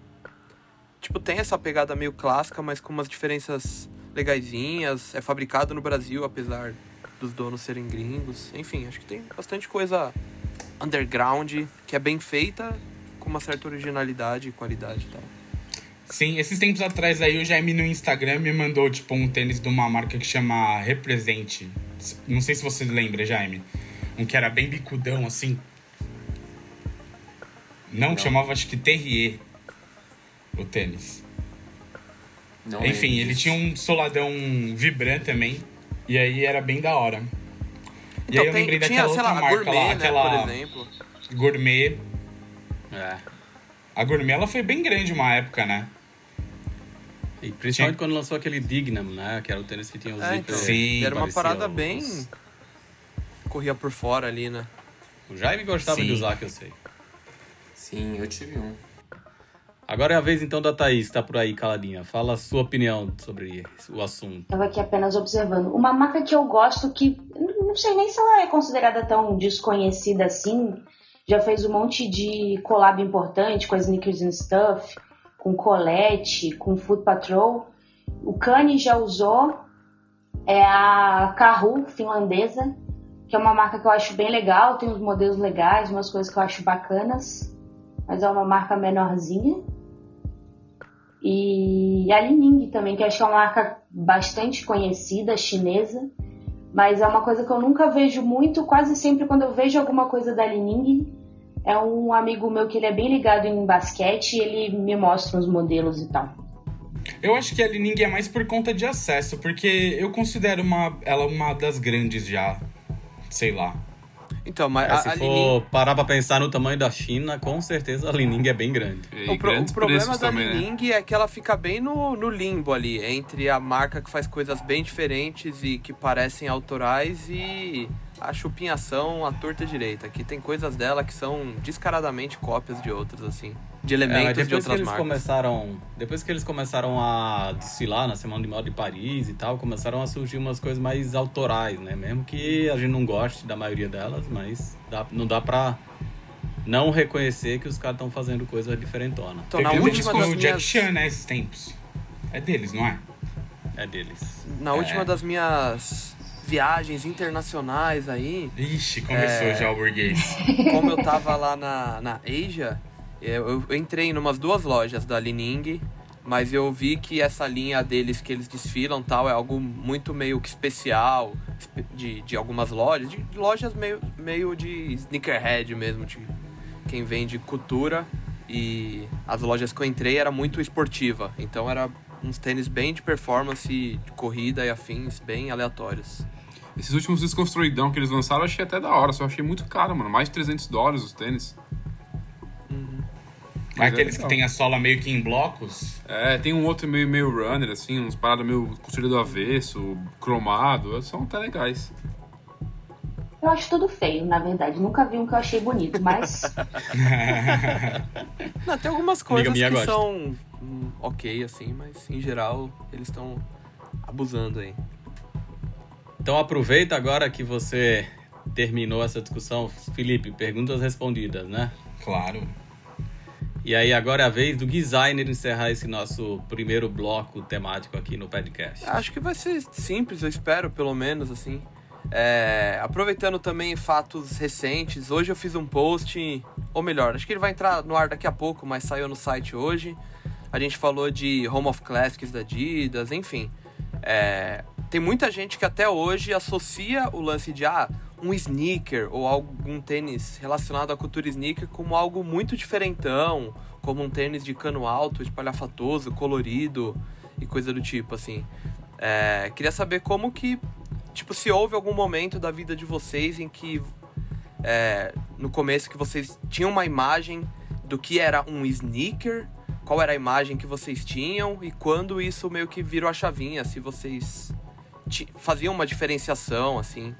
tipo tem essa pegada meio clássica, mas com umas diferenças legaisinhas. É fabricado no Brasil, apesar dos donos serem gringos. Enfim, acho que tem bastante coisa underground que é bem feita, com uma certa originalidade e qualidade e tal. Sim, esses tempos atrás aí o Jaime no Instagram me mandou, tipo, um tênis de uma marca que chama Represente. Não sei se você lembra, Jaime. Um que era bem bicudão, assim. Não, que chamava, acho que Terrier. O tênis. Não Enfim, lembro ele tinha um soladão Vibran também. E aí era bem da hora. e Então aí eu tem, lembrei tinha, daquela sei outra lá, marca Gourmet, lá, né, aquela por exemplo. Gourmet. É. A Gourmet ela foi bem grande uma época, né? E principalmente Sim. quando lançou aquele Dignam, né? Que era o tênis que tinha os É, zíper. então, Sim, era uma parada os- bem... Corria por fora ali, né? O Jaime gostava Sim. de usar, que eu sei. Sim, eu tive um. Agora é a vez então da Thaís, que tá por aí caladinha. Fala a sua opinião sobre o assunto. Estava aqui apenas observando. Uma marca que eu gosto que não sei nem se ela é considerada tão desconhecida assim. Já fez um monte de collab importante com a Sneakers and Stuff, com Colette, com Food Patrol. O Kanye já usou. É a Kahu, finlandesa, que é uma marca que eu acho bem legal, tem uns modelos legais, umas coisas que eu acho bacanas, mas é uma marca menorzinha. E a Lining também, que acho é uma marca bastante conhecida, chinesa, mas é uma coisa que eu nunca vejo muito, quase sempre quando eu vejo alguma coisa da Lining, é um amigo meu que ele é bem ligado em basquete e ele me mostra os modelos e tal. Eu acho que a Lining é mais por conta de acesso, porque eu considero uma, ela uma das grandes já, sei lá. Então, mas É, a, se a for Lining- parar pra pensar no tamanho da China, com certeza a Lining é bem grande. E O, pro- o problema da também, né? Lining é que ela fica bem no, no limbo ali, entre a marca que faz coisas bem diferentes e que parecem autorais e a chupinhação à torta direita, que tem coisas dela que são descaradamente cópias de outras, assim. De É, elementos de depois que outras eles marcas. começaram, depois que eles começaram a desfilar na Semana de Moda de Paris e tal, começaram a surgir umas coisas mais autorais, né? Mesmo que a gente não goste da maioria delas, mas dá- não dá pra não reconhecer que os caras estão fazendo coisa diferentona. Então, na última com das o Jack minhas... Chan, né, esses tempos. É deles, não é? É deles. Na É. última das minhas viagens internacionais aí, Ixi, começou É. já o burguês. [laughs] como eu tava lá na, na Asia, eu, eu entrei em umas duas lojas da Lining, mas eu vi que essa linha deles que eles desfilam tal é algo muito meio que especial espe- de, de algumas lojas, de lojas meio, meio de sneakerhead mesmo, de quem vende cultura. E as lojas que eu entrei era muito esportiva, então era uns tênis bem de performance, de corrida e afins, bem aleatórios. Esses últimos desconstruidão que eles lançaram, eu achei até da hora, só achei muito caro, mano. Mais de 300 dólares os tênis. Mas Mas é aqueles que legal. tem a sola meio que em blocos. É, tem um outro meio, meio runner, assim, uns paradas meio construído do avesso, cromado, são até legais. Eu acho tudo feio, na verdade. Nunca vi um que eu achei bonito, mas [laughs] [laughs] Não, tem algumas coisas que gosta. são ok, assim, mas em geral eles estão abusando aí. Então aproveita agora que você terminou essa discussão, Felipe, perguntas respondidas, né? Claro. E aí agora é a vez do designer encerrar esse nosso primeiro bloco temático aqui no podcast. Acho que vai ser simples, eu espero, pelo menos, assim. É, aproveitando também fatos recentes, hoje eu fiz um post, ou melhor, acho que ele vai entrar no ar daqui a pouco, mas saiu no site hoje. A gente falou de Home of Classics da Adidas, enfim. É, tem muita gente que até hoje associa o lance de ah, um sneaker ou algum tênis relacionado à cultura sneaker como algo muito diferentão, como um tênis de cano alto, espalhafatoso, colorido e coisa do tipo, assim. É, queria saber como que, tipo, se houve algum momento da vida de vocês em que, é, no começo, que vocês tinham uma imagem do que era um sneaker, qual era a imagem que vocês tinham e quando isso meio que virou a chavinha, se vocês faziam uma diferenciação, assim.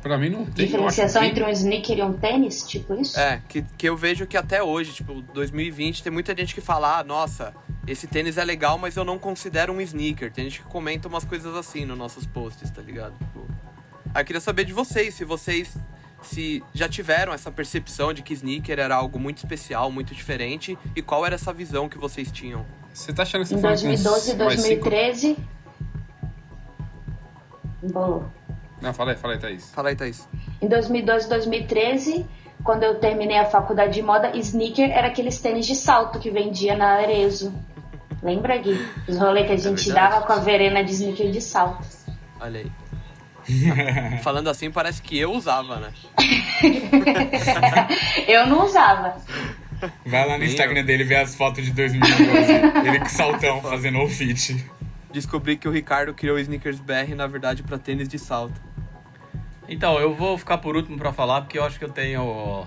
Pra mim não tem. diferenciação entre um sneaker e um tênis, tipo isso? É, que, que eu vejo que até hoje, tipo, 2020, tem muita gente que fala, ah, nossa, esse tênis é legal, mas eu não considero um sneaker. Tem gente que comenta umas coisas assim nos nossos posts, tá ligado? Tipo, aí eu queria saber de vocês, se vocês se já tiveram essa percepção de que sneaker era algo muito especial, muito diferente, e qual era essa visão que vocês tinham? Você tá achando que você Em falou com uns- 2012 e mais cinco- 2013. Embolou. Não, fala aí, fala aí, Thaís. Fala aí, Thaís. Em 2012 e 2013, quando eu terminei a faculdade de moda, sneaker era aqueles tênis de salto que vendia na Arezo. Lembra, Gui? Os rolês que a gente verdade. dava com a Verena de sneaker de salto. Olha aí. [laughs] Falando assim, parece que eu usava, né? [laughs] Eu não usava. Vai lá no Instagram dele ver as fotos de 2012. ele com saltão [laughs] fazendo o fit. Descobri que o Ricardo criou o Sneakers BR, na verdade, pra tênis de salto. Então, eu vou ficar por último pra falar, porque eu acho que eu tenho.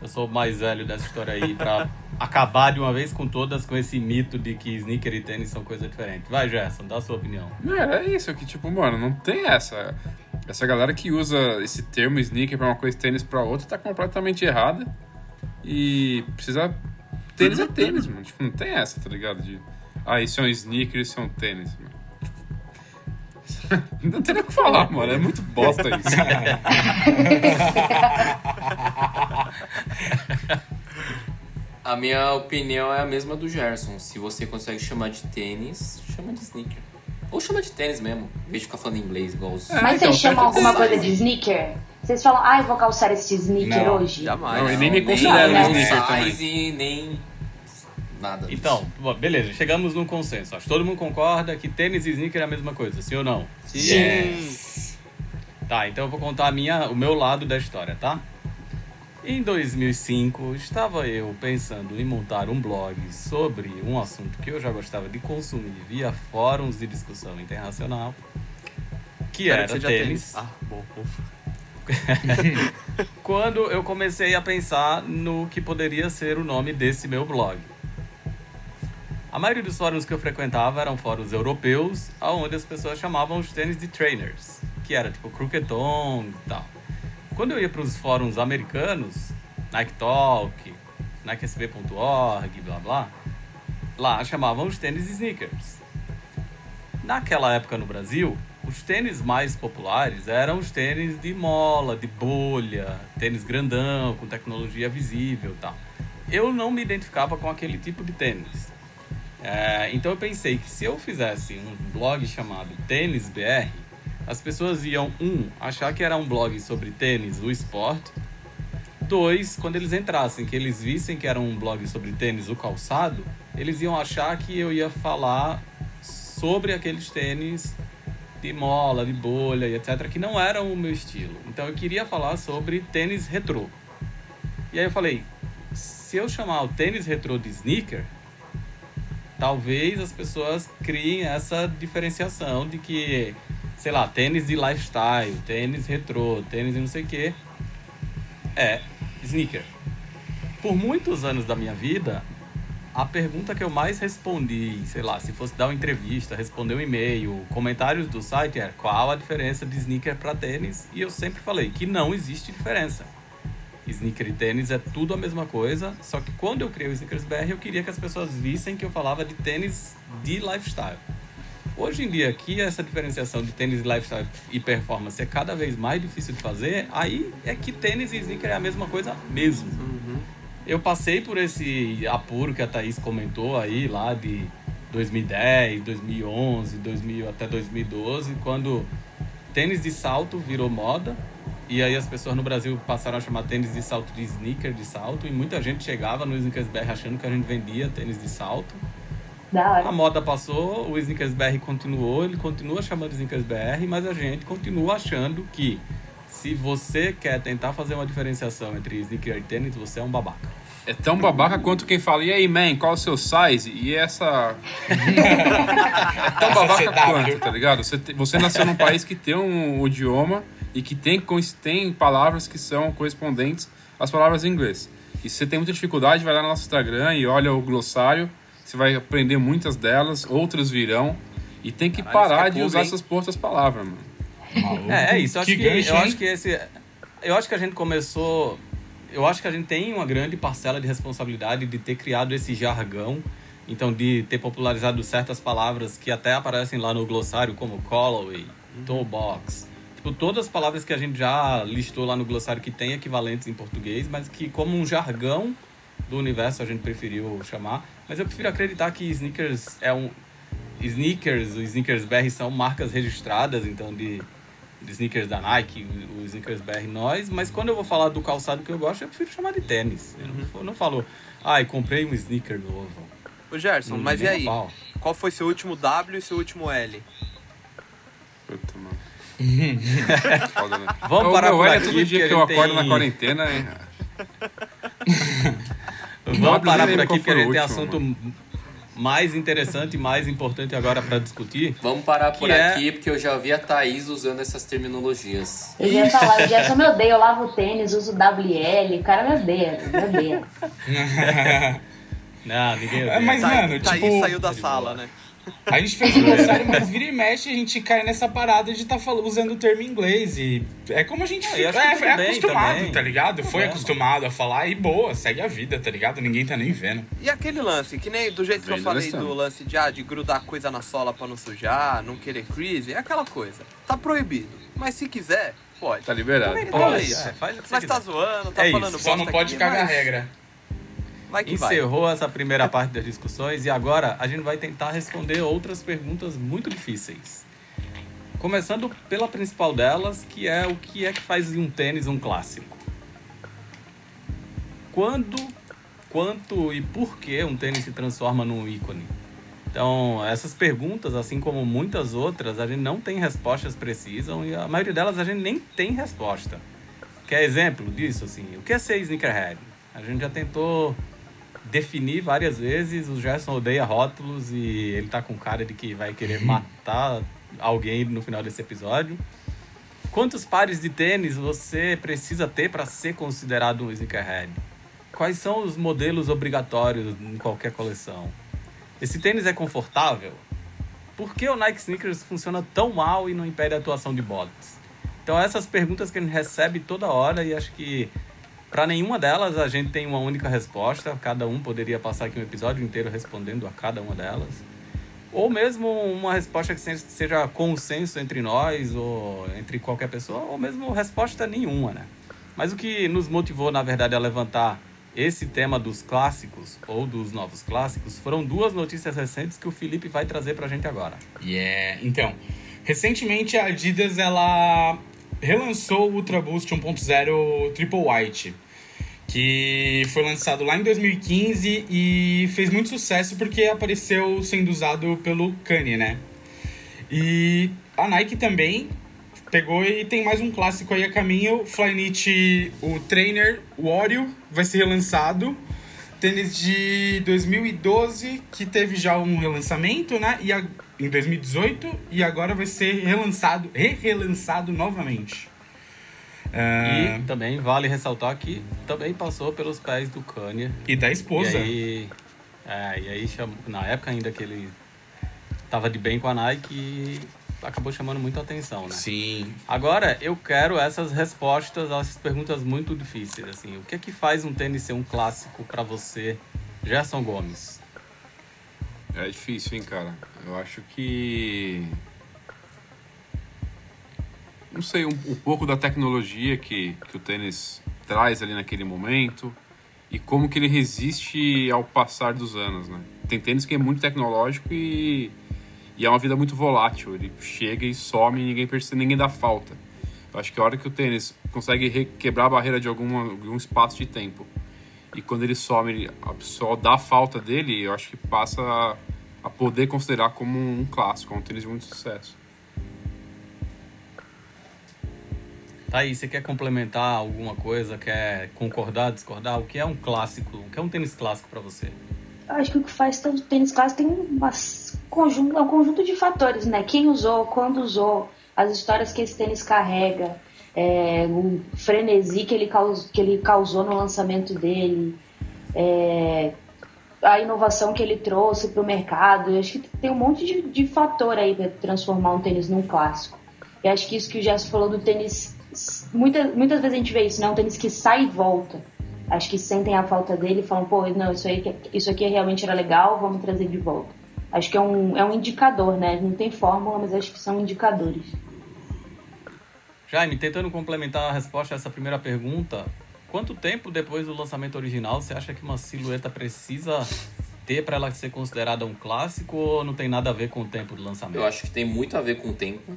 Eu sou o mais velho dessa história aí, pra [laughs] acabar de uma vez com todas com esse mito de que sneaker e tênis são coisas diferentes. Vai, Gerson, dá a sua opinião. É, é isso, que tipo, mano, não tem essa. Essa galera que usa esse termo sneaker pra uma coisa e tênis pra outra tá completamente errada. E precisa. Tênis é tênis, mano. Tipo, não tem essa, tá ligado? De. Ah, isso é um sneaker, isso é um tênis, mano. [laughs] Não tem nem o que falar, mano. É muito bosta isso. A minha opinião é a mesma do Gerson. Se você consegue chamar de tênis, chama de sneaker. Ou chama de tênis mesmo, em vez de ficar falando inglês igual os. Mas então, vocês chamam tanto alguma coisa de sneaker? Vocês falam, ai, vou calçar esse sneaker Não, hoje? Jamais. Não, e nem me nem, considero um nem sneaker também. size, nem nada. disso. Então, bom, beleza, chegamos num consenso. Acho que todo mundo concorda que tênis e sneaker é a mesma coisa, sim ou não? Sim. Tá, então eu vou contar a minha, o meu lado da história, tá? Em 2005, estava eu pensando em montar um blog sobre um assunto que eu já gostava de consumir via fóruns de discussão internacional, que Espero era que seja tênis. Ah, bom, ufa. [laughs] quando eu comecei a pensar no que poderia ser o nome desse meu blog. A maioria dos fóruns que eu frequentava eram fóruns europeus, onde as pessoas chamavam os tênis de trainers, que era tipo Crooked Tongue e tal. Quando eu ia para os fóruns americanos, Nike Talk, NikeSB.org, blá blá, lá chamavam os tênis de sneakers. Naquela época no Brasil, os tênis mais populares eram os tênis de mola, de bolha, tênis grandão, com tecnologia visível e tal. Eu não me identificava com aquele tipo de tênis. É, então eu pensei que se eu fizesse um blog chamado Tênis BR, as pessoas iam, um, achar que era um blog sobre tênis, o esporte. Dois, quando eles entrassem, que eles vissem que era um blog sobre tênis, o calçado, eles iam achar que eu ia falar sobre aqueles tênis de mola, de bolha e etc, que não eram o meu estilo. Então eu queria falar sobre tênis retrô. E aí eu falei, se eu chamar o tênis retrô de sneaker, talvez as pessoas criem essa diferenciação de que, sei lá, tênis de lifestyle, tênis retrô, tênis de não sei o que, é sneaker. Por muitos anos da minha vida, a pergunta que eu mais respondi, sei lá, se fosse dar uma entrevista, responder um e-mail, comentários do site era qual a diferença de sneaker para tênis? E eu sempre falei que não existe diferença. Sneaker e tênis é tudo a mesma coisa, só que quando eu criei o Sneakers BR, eu queria que as pessoas vissem que eu falava de tênis de lifestyle. Hoje em dia, que essa diferenciação de tênis de lifestyle e performance é cada vez mais difícil de fazer, aí é que tênis e sneaker é a mesma coisa mesmo. Eu passei por esse apuro que a Thaís comentou aí, lá de 2010, 2011, 2000, até 2012, quando tênis de salto virou moda. E aí as pessoas no Brasil passaram a chamar tênis de salto de sneaker de salto. E muita gente chegava no Sneakers BR achando que a gente vendia tênis de salto. Da A moda passou, o Sneakers BR continuou, ele continua chamando Sneakers BR, mas a gente continua achando que se você quer tentar fazer uma diferenciação entre sneaker e tênis, você é um babaca. É tão babaca quanto quem fala, e aí, man, qual é o seu size? E essa. [laughs] é tão babaca quanto, tá ligado? Você, te- você nasceu num país que tem um, idioma e que tem, tem palavras que são correspondentes às palavras em inglês. E se você tem muita dificuldade, vai lá no nosso Instagram e olha o glossário. Você vai aprender muitas delas, outras virão. E tem que Caralho, parar isso é de cool, usar hein? essas portas palavras, mano. É, é isso. Eu acho que, gancho, eu hein? acho que esse. Eu acho que a gente começou. Eu acho que a gente tem uma grande parcela de responsabilidade de ter criado esse jargão. Então, de ter popularizado certas palavras que até aparecem lá no glossário, como Callaway, toe box. Tipo, todas as palavras que a gente já listou lá no glossário que tem equivalentes em português, mas que, como um jargão do universo, a gente preferiu chamar. Mas eu prefiro acreditar que sneakers é um. Sneakers, os sneakers BR são marcas registradas, então de de sneakers da Nike, o- os sneakers BR nós, mas quando eu vou falar do calçado que eu gosto, eu prefiro chamar de tênis. Eu não, eu não falo, ai, comprei um sneaker novo. Ô Gerson, Não mas e aí? pau. Qual foi seu último W e seu último L? Puta, mano. Foda, [laughs] né? Vamos Ô, parar por aqui, todo dia porque que eu acordo tem- na quarentena, hein? [laughs] Vamos parar por aqui porque a gente tem assunto mais interessante e mais importante agora para discutir. Vamos parar por é- aqui, porque eu já vi a Thaís usando essas terminologias. Eu ia falar, o Gerson me odeia, eu lavo o tênis, uso WL, o cara me odeia, me odeia. Não, ninguém É, mas, Thaís- mano, Thaís tipo- saiu da sala, né? A gente fez série, mas vira e mexe a gente cai nessa parada de estar tá usando o termo em inglês. E é como a gente Ah, fica. É, é acostumado, também. tá ligado? Foi É. acostumado a falar e boa, segue a vida, tá ligado? Ninguém tá nem vendo. E aquele lance, que nem do jeito que eu falei do lance de, ah, de grudar coisa na sola pra não sujar, não querer crise, é aquela coisa. Tá proibido. Mas se quiser, pode. Tá liberado. Pode, é, o que você Mas tá zoando, tá É isso, falando Só não pode aqui, cagar a mas regra. Vai que vai. Encerrou essa primeira parte das discussões e agora a gente vai tentar responder outras perguntas muito difíceis. Começando pela principal delas, que é o que é que faz de um tênis um clássico. Quando, quanto e por que um tênis se transforma num ícone? Então, essas perguntas, assim como muitas outras, a gente não tem respostas precisas e a maioria delas a gente nem tem resposta. Quer exemplo disso, assim? O que é ser sneakerhead? A gente já tentou definir várias vezes, o Gerson odeia rótulos e ele tá com cara de que vai querer matar alguém no final desse episódio. Quantos pares de tênis você precisa ter para ser considerado um sneakerhead? Quais são os modelos obrigatórios em qualquer coleção? Esse tênis é confortável? Por que o Nike Sneakers funciona tão mal e não impede a atuação de bots? Então essas perguntas que a gente recebe toda hora e acho que para nenhuma delas a gente tem uma única resposta. Cada um poderia passar aqui um episódio inteiro respondendo a cada uma delas. Ou mesmo uma resposta que se- seja consenso entre nós ou entre qualquer pessoa, ou mesmo resposta nenhuma, né? Mas o que nos motivou, na verdade, a levantar esse tema dos clássicos ou dos novos clássicos foram duas notícias recentes que o Felipe vai trazer pra gente agora. Yeah. Então, recentemente a Adidas ela relançou o Ultra Boost 1.0 Triple White, que foi lançado lá em 2015 e fez muito sucesso porque apareceu sendo usado pelo Kanye, né? E a Nike também pegou e tem mais um clássico aí a caminho, Flyknit, o Trainer Warrior vai ser relançado. Tênis de 2012 que teve já um relançamento, né? E a- em 2018 e agora vai ser relançado, re-relançado novamente. Ah, E também vale ressaltar que também passou pelos pés do Kanye. e da esposa. E aí, é, e aí chamou- na época ainda que ele tava de bem com a Nike acabou chamando muita atenção, né? Sim. Agora eu quero essas respostas a essas perguntas muito difíceis, assim. O que é que faz um tênis ser um clássico pra você, Gerson Gomes? É difícil, hein, cara. Eu acho que. Não sei, um, um pouco da tecnologia que, que o tênis traz ali naquele momento e como que ele resiste ao passar dos anos, né? Tem tênis que é muito tecnológico e, e é uma vida muito volátil. Ele chega e some e ninguém percebe, ninguém dá falta. Eu acho que a hora que o tênis consegue quebrar a barreira de alguma, algum espaço de tempo e quando ele some, a pessoa dá falta dele, eu acho que passa a, a poder considerar como um clássico, um tênis de muito sucesso. Tá aí, você quer complementar alguma coisa? Quer concordar, discordar? O que é um clássico? O que é um tênis clássico pra você? Eu acho que o que faz tanto tênis clássico tem umas conjunto, é um conjunto de fatores, né? Quem usou, quando usou, as histórias que esse tênis carrega, é, o frenesi que ele, caus, que ele causou no lançamento dele, é, a inovação que ele trouxe para o mercado. Eu acho que tem um monte de, de fator aí para transformar um tênis num clássico. E acho que isso que o Gerson falou do tênis, muitas, muitas vezes a gente vê isso, né? Um tênis que sai e volta. Acho que sentem a falta dele e falam, pô, não, isso, aí, isso aqui realmente era legal, vamos trazer de volta. Acho que é um, é um indicador, né? Não tem fórmula, mas acho que são indicadores. Jaime, tentando complementar a resposta a essa primeira pergunta, quanto tempo depois do lançamento original você acha que uma silhueta precisa ter para ela ser considerada um clássico ou não tem nada a ver com o tempo do lançamento? Eu acho que tem muito a ver com o tempo.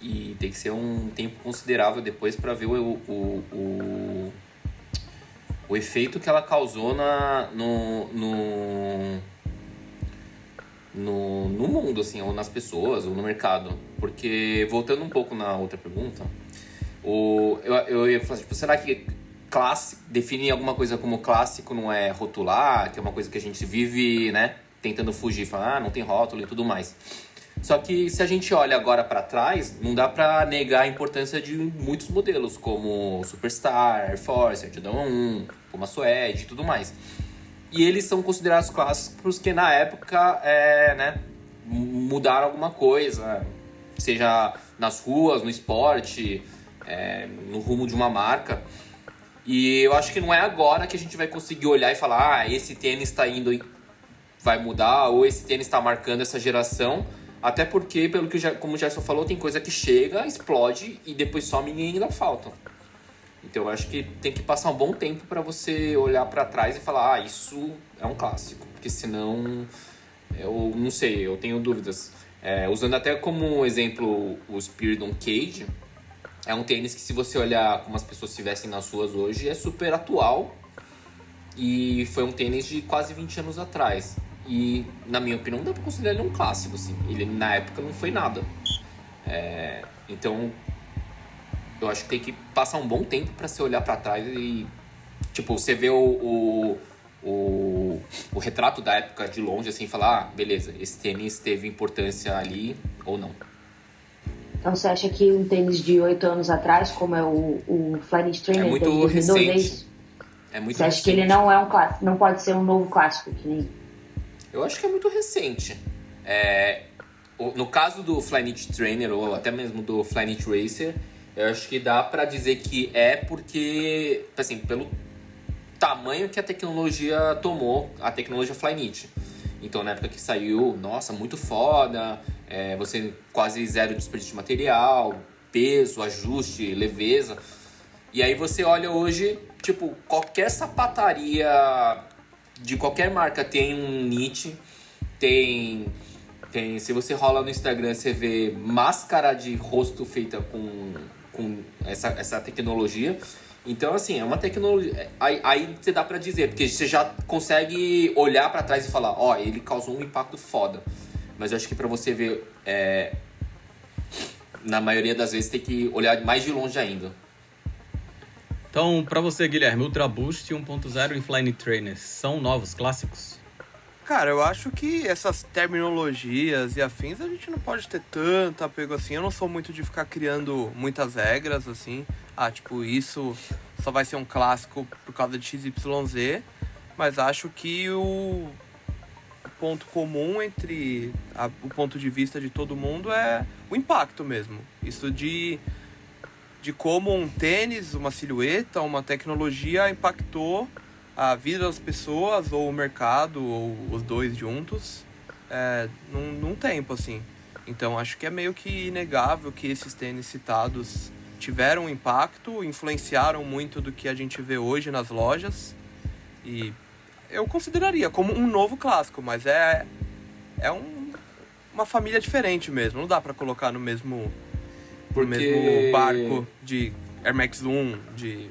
E tem que ser um tempo considerável depois para ver o, o, o, o efeito que ela causou na, no, no, no, no mundo, assim, ou nas pessoas, ou no mercado. Porque, voltando um pouco na outra pergunta, o, eu, eu ia falar, tipo, será que clássico, definir alguma coisa como clássico não é rotular, que é uma coisa que a gente vive, né, tentando fugir, falar, ah, não tem rótulo e tudo mais. Só que se a gente olha agora para trás, não dá para negar a importância de muitos modelos, como Superstar, Air Force, Jordan 1, Puma Suede e tudo mais. E eles são considerados clássicos porque na época, é, né, mudar alguma coisa, seja nas ruas, no esporte, é, no rumo de uma marca. E eu acho que não é agora que a gente vai conseguir olhar e falar, ah, esse tênis está indo vai mudar ou esse tênis está marcando essa geração. Até porque, pelo que como o Gerson falou, tem coisa que chega, explode e depois some e ainda faltam. Então eu acho que tem que passar um bom tempo para você olhar para trás e falar, ah, isso é um clássico, porque senão eu não sei, eu tenho dúvidas. É, usando até como exemplo o Spiridon Cage, é um tênis que se você olhar como as pessoas se vestem nas ruas hoje, é super atual e foi um tênis de quase 20 anos atrás. E, na minha opinião, dá pra considerar ele um clássico, assim. Ele, na época, não foi nada. É, então, eu acho que tem que passar um bom tempo para você olhar para trás e, tipo, você vê o, o, o, o, retrato da época de longe, assim, e falar, ah, beleza, esse tênis teve importância ali ou não. Então você acha que um tênis de oito anos atrás, como é o, o Flyknit Trainer, é muito recente. É muito você acha que ele não é um clássico, não pode ser um novo clássico que nem... Eu acho que é muito recente. É, no caso do Flyknit Trainer ou até mesmo do Flyknit Racer, eu acho que dá para dizer que é porque, assim, pelo tamanho que a tecnologia tomou, a tecnologia Flyknit. Então, na época que saiu, nossa, muito foda, é, você quase zero desperdício de material, peso, ajuste, leveza. E aí você olha hoje, tipo, qualquer sapataria de qualquer marca tem um Nietzsche, tem tem, se você rola no Instagram, você vê máscara de rosto feita com com essa, essa tecnologia. Então, assim, é uma tecnologia. Aí, aí você dá para dizer, porque você já consegue olhar para trás e falar: ó, oh, ele causou um impacto foda. Mas eu acho que para você ver, é, na maioria das vezes, tem que olhar mais de longe ainda. Então, para você, Guilherme, Ultra Boost 1.0 e Flying Trainers são novos clássicos? Cara, eu acho que essas terminologias e afins a gente não pode ter tanto apego assim. Eu não sou muito de ficar criando muitas regras assim. Ah, tipo, isso só vai ser um clássico por causa de XYZ. Mas acho que o ponto comum entre a, o ponto de vista de todo mundo é o impacto mesmo. Isso de, de como um tênis, uma silhueta, uma tecnologia impactou a vida das pessoas, ou o mercado, ou os dois juntos, é, num, num tempo, assim. Então acho que é meio que inegável que esses tênis citados tiveram um impacto, influenciaram muito do que a gente vê hoje nas lojas. E eu consideraria como um novo clássico, mas é, é um, uma família diferente mesmo. Não dá para colocar no mesmo, Porque... mesmo barco de Air Max 1, de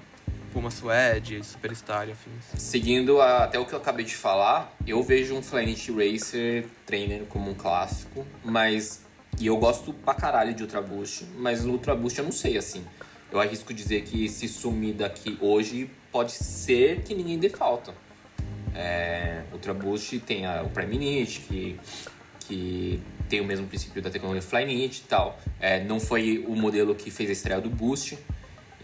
Puma Suede, Superstar e afins. Seguindo a, até o que eu acabei de falar, eu vejo um Flyknit Racer Trainer como um clássico, mas... E eu gosto pra caralho de Ultra Boost, mas no Ultra Boost eu não sei, assim. Eu arrisco dizer que se sumir daqui hoje, pode ser que ninguém dê falta. É, Ultra Boost tem a, o Prime Knit, que, que tem o mesmo princípio da tecnologia Flyknit e tal. É, não foi o modelo que fez a estreia do Boost,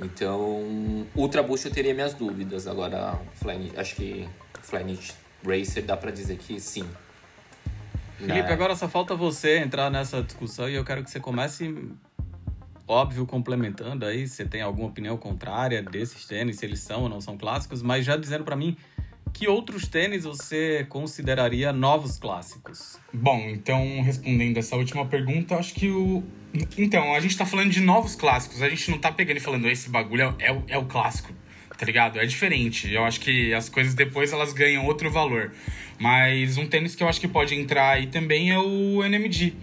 então, Ultra Boost eu teria minhas dúvidas. Agora, Flyknit, acho que Flyknit Racer dá para dizer que sim. Felipe, né? agora só falta você entrar nessa discussão e eu quero que você comece, óbvio, complementando aí, se tem alguma opinião contrária desses tênis, se eles são ou não são clássicos, mas já dizendo para mim que outros tênis você consideraria novos clássicos? Bom, então respondendo essa última pergunta, acho que o. Então, a gente tá falando de novos clássicos, a gente não tá pegando e falando esse bagulho é, é, é o clássico, tá ligado? É diferente. Eu acho que as coisas depois elas ganham outro valor. Mas um tênis que eu acho que pode entrar aí também é o NMD.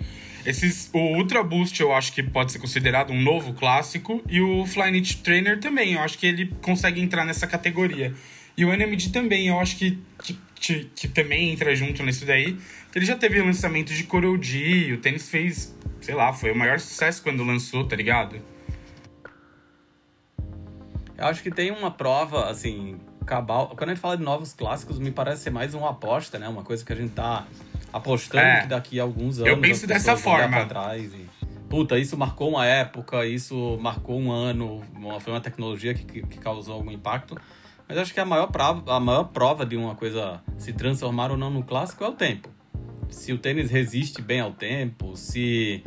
Esses, o Ultra Boost eu acho que pode ser considerado um novo clássico e o Flyknit Trainer também, eu acho que ele consegue entrar nessa categoria. E o NMD também, eu acho que, que, que, que também entra junto nisso daí. Ele já teve lançamento de Corodi, o tênis fez, sei lá, foi o maior sucesso quando lançou, tá ligado? Eu acho que tem uma prova, assim, cabal. Quando a gente fala de novos clássicos, me parece ser mais uma aposta, né? Uma coisa que a gente tá apostando é. que daqui a alguns anos. Eu penso dessa forma. trás e, puta, isso marcou uma época, isso marcou um ano, foi uma tecnologia que, que causou algum impacto. Mas acho que a maior, prova, a maior prova de uma coisa se transformar ou não no clássico é o tempo. se o tênis resiste bem ao tempo, se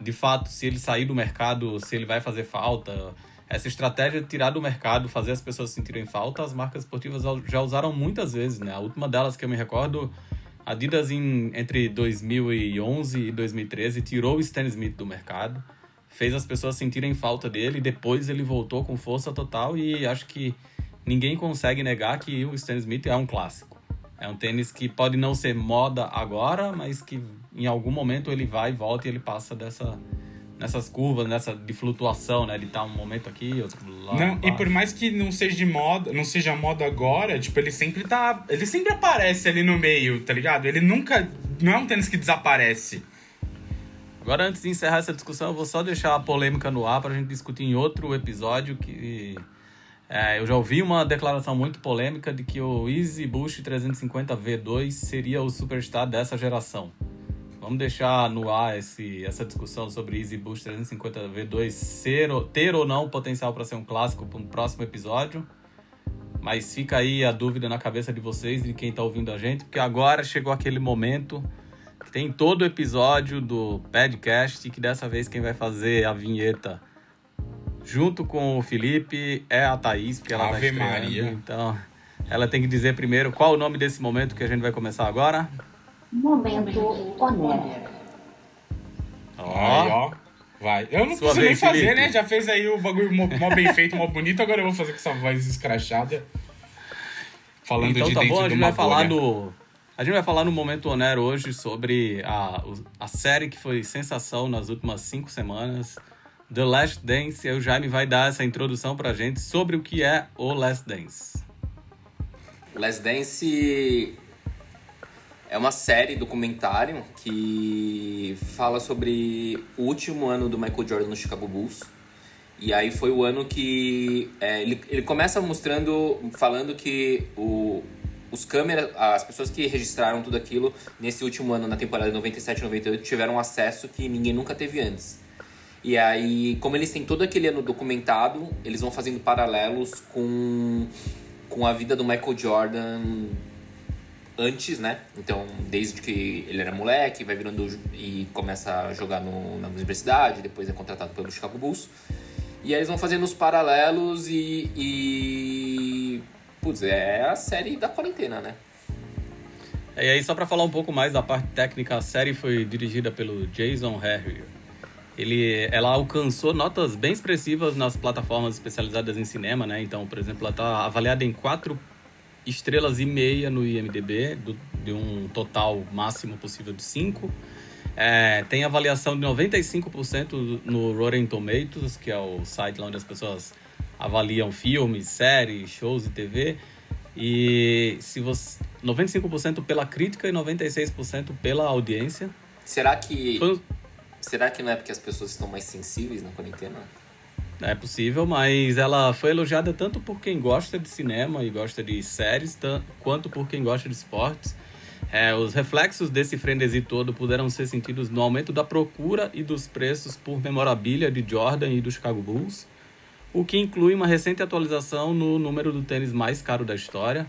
de fato, se ele sair do mercado, se ele vai fazer falta. Essa estratégia de tirar do mercado, fazer as pessoas sentirem falta, as marcas esportivas já usaram muitas vezes, né? A última delas que eu me recordo, a Adidas em, entre 2011 e 2013 tirou o Stan Smith do mercado, fez as pessoas sentirem falta dele, depois ele voltou com força total e acho que ninguém consegue negar que o Stan Smith é um clássico. É um tênis que pode não ser moda agora, mas que em algum momento ele vai e volta e ele passa dessa nessas curvas, nessa de flutuação, né? Ele tá um momento aqui, outro lá. Não, e por mais que não seja de moda, não seja moda agora, tipo, ele sempre tá, ele sempre aparece ali no meio, tá ligado? Ele nunca não é um tênis que desaparece. Agora antes de encerrar essa discussão, eu vou só deixar a polêmica no ar pra gente discutir em outro episódio que é, eu já ouvi uma declaração muito polêmica de que o Easy Boost 350 V2 seria o superstar dessa geração. Vamos deixar no ar esse, essa discussão sobre Easy Boost 350 V2 ser, ter ou não potencial para ser um clássico para um próximo episódio. Mas fica aí a dúvida na cabeça de vocês, de quem está ouvindo a gente, porque agora chegou aquele momento que tem todo o episódio do podcast, que dessa vez quem vai fazer a vinheta junto com o Felipe é a Thaís, porque ela Ave vai Maria. Então, ela tem que dizer primeiro qual o nome desse momento que a gente vai começar agora. Momento Onero. Ó, Aí, ó. Vai. Eu não Sua preciso nem fazer, Felipe. né? Já fez aí o bagulho mó, mó bem feito, mó bonito, agora eu vou fazer com essa voz escrachada. Falando então de tá dentro bom, a gente vai falar no a gente vai falar no momento Onero hoje sobre a, a série que foi sensação nas últimas cinco semanas, The Last Dance. E o Jaime vai dar essa introdução pra gente sobre o que é o Last Dance. O Last Dance é uma série documentário que fala sobre o último ano do Michael Jordan no Chicago Bulls. E aí foi o ano que é, ele, ele começa mostrando, falando que o, os câmeras, as pessoas que registraram tudo aquilo nesse último ano, na temporada de 97 98, tiveram acesso que ninguém nunca teve antes. E aí, como eles têm todo aquele ano documentado, eles vão fazendo paralelos com, com a vida do Michael Jordan antes, né? Então, desde que ele era moleque, vai virando e começa a jogar no, na universidade, depois é contratado pelo Chicago Bulls. E aí eles vão fazendo os paralelos e, e putz, é a série da quarentena, né? E aí, só para falar um pouco mais da parte técnica, a série foi dirigida pelo Jason Harrier. Ele, ela alcançou notas bem expressivas nas plataformas especializadas em cinema, né? Então, por exemplo, ela está avaliada em quatro estrelas e meia no IMDb, do, de um total máximo possível de cinco. É, tem avaliação de 95% no Rotten Tomatoes, que é o site lá onde as pessoas avaliam filmes, séries, shows e TV. E se você 95% pela crítica e 96% pela audiência. Será que Foi- será que não é porque as pessoas estão mais sensíveis na quarentena? É possível, mas ela foi elogiada tanto por quem gosta de cinema e gosta de séries, quanto por quem gosta de esportes. É, os reflexos desse frenesi todo puderam ser sentidos no aumento da procura e dos preços por memorabilia de Jordan e do Chicago Bulls, o que inclui uma recente atualização no número do tênis mais caro da história.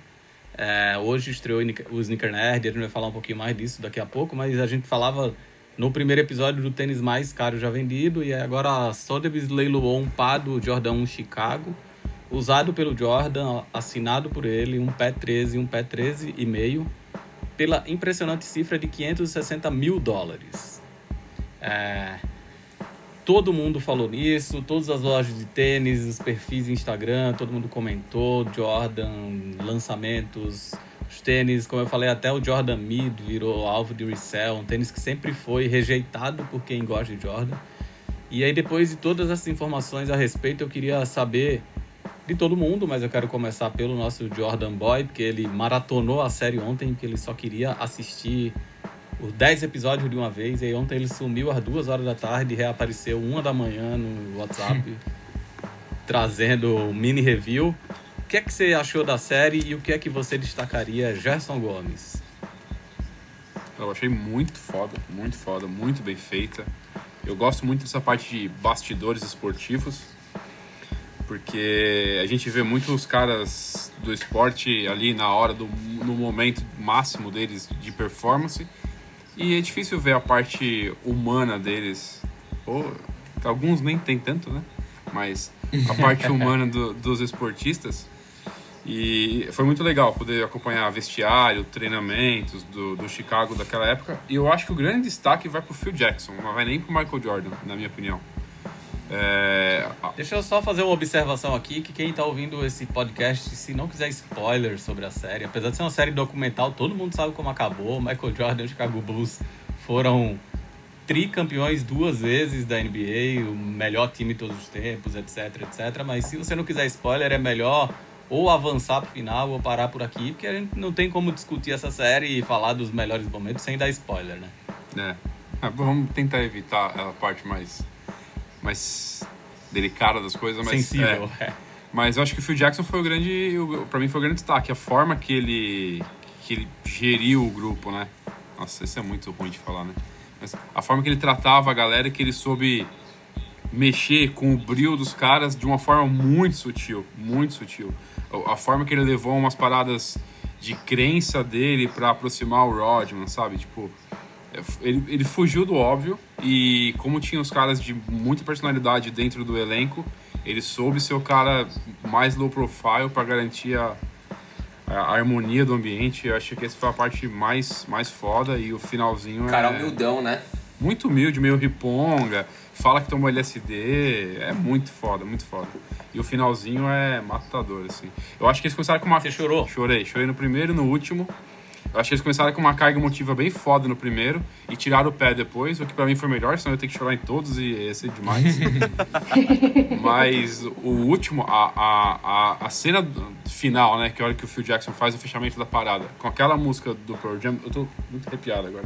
É, hoje estreou o Sneaker Nerd, a gente vai falar um pouquinho mais disso daqui a pouco, mas a gente falava no primeiro episódio do tênis mais caro já vendido, e agora a Sotheby's leiloou um par do Jordan 1 Chicago, usado pelo Jordan, assinado por ele, um pé 13 e um pé 13 e meio, pela impressionante cifra de 560 mil dólares. É, todo mundo falou nisso, todas as lojas de tênis, os perfis Instagram, todo mundo comentou, Jordan, lançamentos, os tênis, como eu falei, até o Jordan Mid virou alvo de resell, um tênis que sempre foi rejeitado por quem gosta de Jordan. E aí depois de todas essas informações a respeito, eu queria saber de todo mundo, mas eu quero começar pelo nosso Jordan Boy, porque ele maratonou a série ontem, porque ele só queria assistir os 10 episódios de uma vez, e aí ontem ele sumiu às duas horas da tarde e reapareceu uma da manhã no WhatsApp, [laughs] trazendo o mini review. O que é que você achou da série e o que é que você destacaria, Gerson Gomes? Eu achei muito foda, muito foda, muito bem feita. Eu gosto muito dessa parte de bastidores esportivos, porque a gente vê muitos caras do esporte ali na hora do no momento máximo deles de performance E é difícil ver a parte humana deles. Ou alguns nem tem tanto, né? Mas a [laughs] parte humana do- dos esportistas. E foi muito legal poder acompanhar vestiário, treinamentos do, do Chicago daquela época. E eu acho que o grande destaque vai pro Phil Jackson, não vai nem pro Michael Jordan, na minha opinião. É, Deixa eu só fazer uma observação aqui, que quem tá ouvindo esse podcast, se não quiser spoilers sobre a série, apesar de ser uma série documental, todo mundo sabe como acabou. Michael Jordan e o Chicago Bulls foram tricampeões duas vezes da NBA, o melhor time de todos os tempos, etc, etc. Mas se você não quiser spoiler, é melhor ou avançar pro final ou parar por aqui, porque a gente não tem como discutir essa série e falar dos melhores momentos sem dar spoiler, né? É. Ah, vamos tentar evitar a parte mais, mais delicada das coisas, mas. Sensível. é. é. Mas eu acho que o Phil Jackson foi o grande. Pra mim foi o grande destaque. A forma que ele. que ele geriu o grupo, né? Nossa, isso é muito ruim de falar, né? Mas a forma que ele tratava a galera que ele soube mexer com o brilho dos caras de uma forma muito sutil, muito sutil. A- forma que ele levou umas paradas de crença dele pra aproximar o Rodman, sabe? Tipo, é, ele, ele fugiu do óbvio e como tinha os caras de muita personalidade dentro do elenco, ele soube ser o cara mais low profile pra garantir a, a harmonia do ambiente. Eu acho que essa foi a parte mais, mais foda e o finalzinho Cara é humildão, né? muito humilde, meio riponga, fala que tomou LSD, é muito foda, muito foda. E o finalzinho é matador, assim. Eu acho que eles começaram com uma... Você chorou? Chorei, chorei no primeiro e no último. Eu acho que eles começaram com uma carga emotiva bem foda no primeiro e tiraram o pé depois, o que pra mim foi melhor, senão eu ia ter que chorar em todos e ia ser demais. [laughs] Mas o último, a, a, a, a cena final, né, que é a hora que o Phil Jackson faz o fechamento da parada, com aquela música do Pearl Jam, eu tô muito arrepiado agora.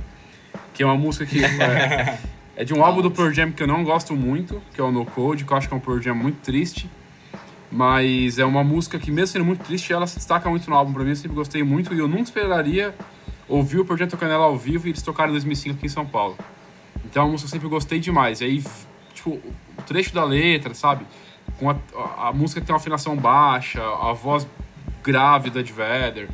Que é uma música que [laughs] é, é de um álbum do Pearl Jam que eu não gosto muito, que é o No Code, que eu acho que é um Pearl Jam muito triste. Mas é uma música que, mesmo sendo muito triste, ela se destaca muito no álbum pra mim. Eu sempre gostei muito e eu nunca esperaria ouvir o Pearl Jam tocando ela ao vivo e eles tocaram em 2005 aqui em São Paulo. Então é uma música que eu sempre gostei demais. E aí, tipo, o trecho da letra, sabe? Com a, a, a música que tem uma afinação baixa, a voz grave da Ed Vedder.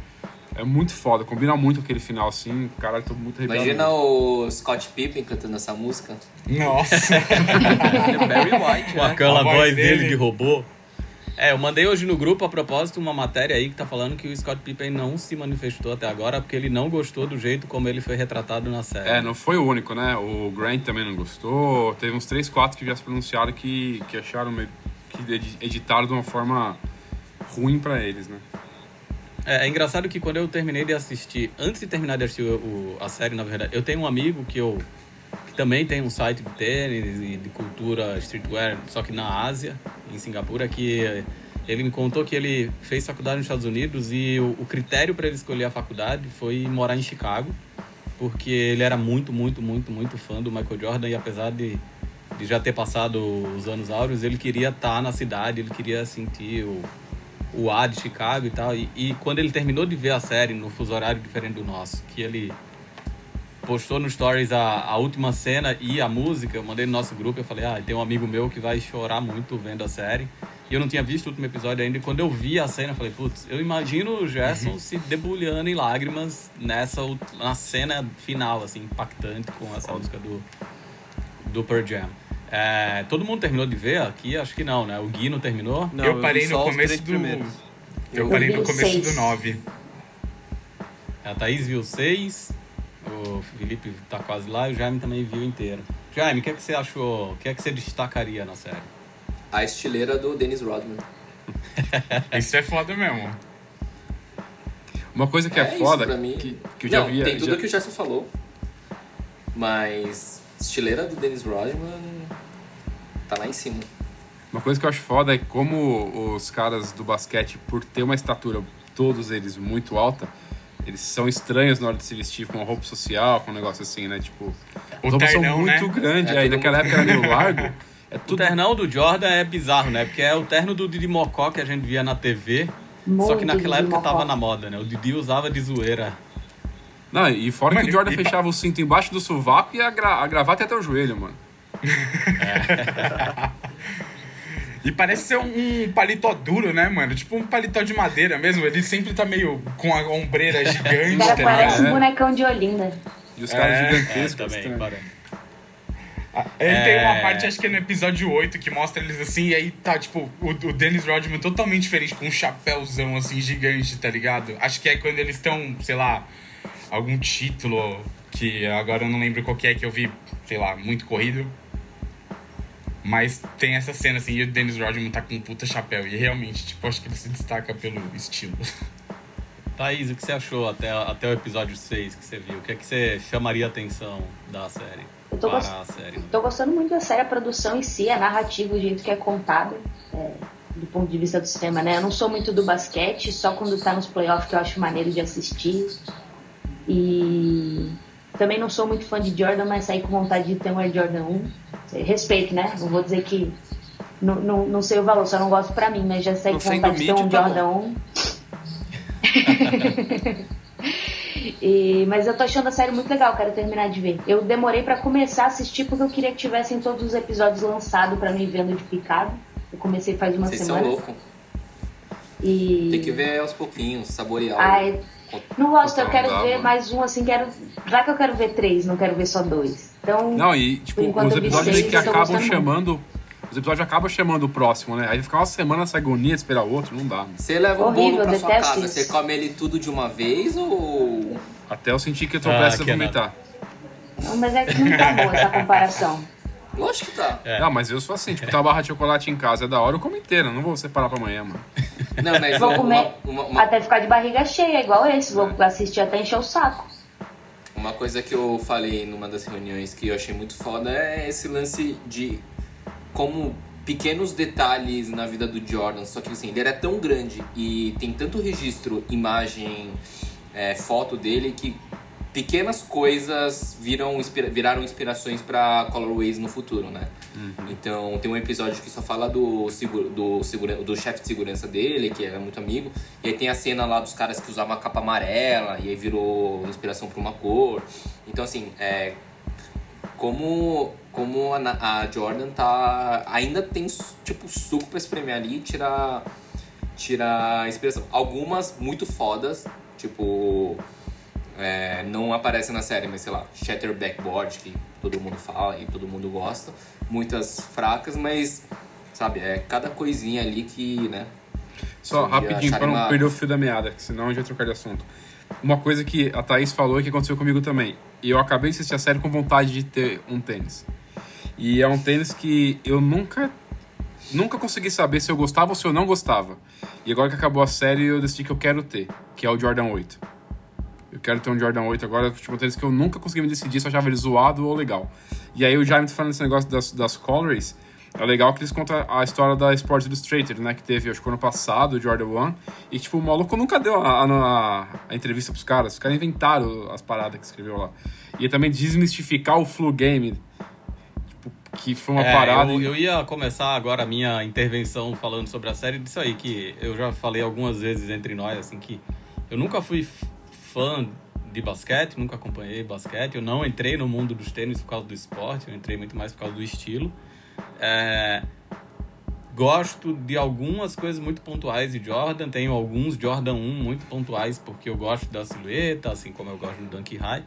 É muito foda, combina muito com aquele final assim. Caralho, tô muito arrepiado. Imagina o Scott Pippen cantando essa música. Nossa. [laughs] É Barry White, Com né? aquela A voz voz dele dele. de robô. É, eu mandei hoje no grupo, a propósito, uma matéria aí que tá falando que o Scott Pippen não se manifestou até agora porque ele não gostou do jeito como ele foi retratado na série. É, não foi o único, né? O Grant também não gostou. Teve uns 3, 4 que já se pronunciaram que, que acharam meio, que edi- editaram de uma forma ruim pra eles, né? É, é engraçado que quando eu terminei de assistir, antes de terminar de assistir o, o- a série, na verdade, eu tenho um amigo que eu que também tem um site de tênis e de cultura streetwear, só que na Ásia, em Singapura, que ele me contou que ele fez faculdade nos Estados Unidos e o, o critério para ele escolher a faculdade foi morar em Chicago, porque ele era muito, muito, muito, muito fã do Michael Jordan e apesar de, de já ter passado os anos áureos, ele queria estar na cidade, ele queria sentir o, o ar de Chicago e tal. E, e quando ele terminou de ver a série no fuso horário diferente do nosso, que ele postou no Stories a, a última cena e a música, eu mandei no nosso grupo, eu falei, ah, tem um amigo meu que vai chorar muito vendo a série. E eu não tinha visto o último episódio ainda, e quando eu vi a cena, eu falei, putz, eu imagino o Gerson se debulhando em lágrimas nessa na cena final, assim, impactante com essa música do, do Pearl Jam. É, todo mundo terminou de ver aqui? Acho que não, né? O Gui não terminou. Não, eu vi parei só no começo do. primeiros. Eu Eu parei vi no começo seis. do 9. A Thaís viu seis, o Felipe tá quase lá e o Jaime também viu inteiro. Jaime, o que, é que você achou? O que é que você destacaria na série? A estileira do Dennis Rodman. [laughs] Isso é foda mesmo. Uma coisa que é, isso foda, pra mim. que, que eu já Não, via. tem tudo já- que o Gerson falou. Mas estileira do Dennis Rodman tá lá em cima. Uma coisa que eu acho foda é como os caras do basquete, por ter uma estatura, todos eles muito alta, eles são estranhos na hora de se vestir com uma roupa social, com um negócio assim, né? Tipo, O as roupas são muito né? grandes, É aí naquela mundo- época era meio largo. [laughs] É O tudo. ternão do Jordan é bizarro, né? Porque é o terno do Didi Mocó que a gente via na TV, só que naquela Didi época Mocó. tava na moda, né? O Didi usava de zoeira. Não, e fora Mano, que o Jordan e- fechava o cinto embaixo do sovaco e a, gra... a gravata até o joelho, mano. [laughs] E parece ser um, um paletó duro, né, mano? Tipo um paletó de madeira mesmo. Ele sempre tá meio com a ombreira [laughs] gigante, Cara, tá parece ligado? um bonecão de Olinda. E os caras É. É, gigantescos. também, estranho. parece. Ele tem uma É. parte, acho que é no episódio 8, que mostra eles assim, e aí tá, tipo, o, o Dennis Rodman totalmente diferente, com um chapéuzão assim, gigante, tá ligado? Acho que é quando eles estão, sei lá, algum título que agora eu não lembro qual que é que eu vi, sei lá, muito corrido. Mas tem essa cena assim, e o Dennis Rodman tá com um puta chapéu. E realmente, tipo, acho que ele se destaca pelo estilo. [laughs] Thaís, o que você achou até, até o episódio 6 que você viu? O que é que você chamaria a atenção da série? Eu tô para gost- a série. Tô gostando muito da série, a produção em si, a narrativa, o jeito que é contada, é, do ponto de vista do cinema, né? Eu não sou muito do basquete, só quando tá nos playoffs que eu acho maneiro de assistir. E também não sou muito fã de Jordan, mas saí com vontade de ter um Air Jordan 1. Respeito, né? Não vou dizer que não, não, não sei o valor, só não gosto pra mim, mas já saí Não com vontade de ter um tá Jordan 1. [laughs] E- mas eu tô achando a série muito legal, quero terminar de ver. Eu demorei pra começar a assistir porque eu queria que tivessem todos os episódios lançados pra mim vendo de picado. Eu comecei faz uma Vocês são semana. loucos. E. Tem que ver aos pouquinhos, saborear. Ai, não gosto, eu quero ver mais um assim, quero. Já que eu quero ver três, não quero ver só dois. Então. Não, e tipo, Por enquanto os episódios seis, que tô acabam chamando. Os episódios acabam chamando o próximo, né? Aí ficar uma semana essa agonia esperar o outro, não dá. mano. Você leva o Horrível, bolo pra sua casa, isso. você come ele tudo de uma vez ou. Até eu sentir que eu tô Ah, prestes a é vomitar. Não, mas é que não tá boa essa comparação. Lógico que tá. É. Não, mas eu sou assim, tipo, tá uma barra de chocolate em casa é da hora, eu como inteira, não vou separar pra amanhã, mano. Não, mas Vou uma, comer uma, uma, até ficar de barriga cheia, igual esse. Vou assistir até encher o saco. uma coisa que eu falei numa das reuniões que eu achei muito foda é esse lance de como pequenos detalhes na vida do Jordan, só que assim, ele era tão grande e tem tanto registro, imagem, é, foto dele que pequenas coisas viram, inspira- viraram inspirações para colorways no futuro, né? Então tem um episódio que só fala do, do, segura, do chefe de segurança dele, que era muito amigo, e aí tem a cena lá dos caras que usavam a capa amarela, e aí virou inspiração para uma cor. Então assim, é, como, como a, a Jordan tá. Ainda tem tipo suco pra espremer ali e tirar, tirar inspiração. Algumas muito fodas, tipo. É, não aparecem na série, mas sei lá, Shatter Backboard, que todo mundo fala e todo mundo gosta. Muitas fracas, mas sabe, é cada coisinha ali que, né? Só rapidinho, achar pra não uma- perder o fio da meada, que senão a gente vai trocar de assunto. Uma coisa que a Thaís falou e que aconteceu comigo também. E eu acabei de assistir a série com vontade de ter um tênis. E é um tênis que eu nunca nunca consegui saber se eu gostava ou se eu não gostava. E agora que acabou a série, eu decidi que eu quero ter, que é o Jordan 8. Eu quero ter um Jordan 8 agora, tipo, tênis que eu nunca consegui me decidir se eu achava ele zoado ou legal. E aí o Jaime tá falando desse negócio das, das colorways, é legal que eles contam a história da Sports Illustrated, né? Que teve, acho que ano passado, o Jordan 1. E, tipo, o maluco nunca deu a, a, a entrevista pros caras. Os caras inventaram as paradas que escreveu lá. E também desmistificar o flu game. Tipo, que foi uma É, parada. Eu, e- eu ia começar agora a minha intervenção falando sobre a série disso aí, que eu já falei algumas vezes entre nós, assim, que eu nunca fui fã de basquete, nunca acompanhei basquete, eu não entrei no mundo dos tênis por causa do esporte, eu entrei muito mais por causa do estilo. É, gosto de algumas coisas muito pontuais de Jordan, tenho alguns Jordan 1 muito pontuais porque eu gosto da silhueta, assim como eu gosto do Dunk High.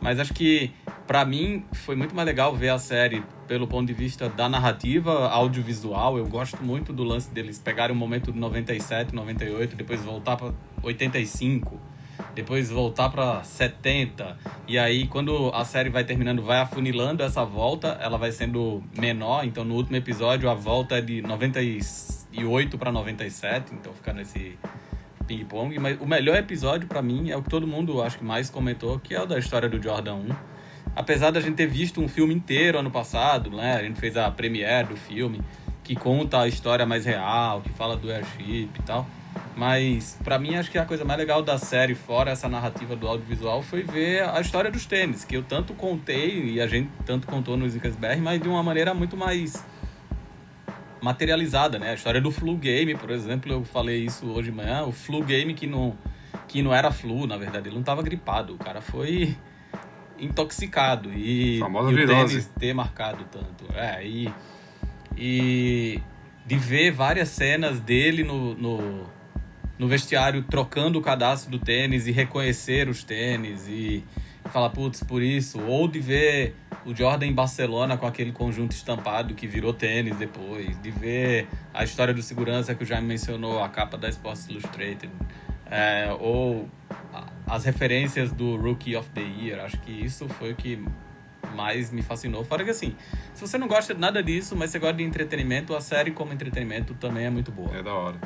Mas acho que, pra mim, foi muito mais legal ver a série pelo ponto de vista da narrativa audiovisual. Eu gosto muito do lance deles pegarem o momento de 97, 98, depois voltar pra 85, depois voltar pra 70. E aí, quando a série vai terminando, vai afunilando essa volta, ela vai sendo menor. Então, no último episódio, a volta é de 98 pra 97, então fica nesse ping-pong, mas o melhor episódio pra mim é o que todo mundo acho que mais comentou, que é o da história do Jordan 1. Apesar da gente ter visto um filme inteiro ano passado, né? A gente fez a premiere do filme, que conta a história mais real, que fala do airship e tal. Mas pra mim acho que a coisa mais legal da série, fora essa narrativa do audiovisual, foi ver a história dos tênis, que eu tanto contei e a gente tanto contou no Zincas BR, mas de uma maneira muito mais materializada, né? A história do flu game, por exemplo, eu falei isso hoje de manhã, o flu game que não que não era flu, na verdade, ele não estava gripado, o cara foi intoxicado e, e o virose. tênis ter marcado tanto. É, e, e de ver várias cenas dele no, no, no vestiário trocando o cadastro do tênis e reconhecer os tênis e fala, putz, por isso. Ou de ver o Jordan em Barcelona com aquele conjunto estampado que virou tênis depois. De ver a história do segurança que o Jaime mencionou, a capa da Sports Illustrated. É, ou as referências do Rookie of the Year. Acho que isso foi o que mais me fascinou. Fora que assim, se você não gosta de nada disso, mas você gosta de entretenimento, a série como entretenimento também é muito boa. É da hora.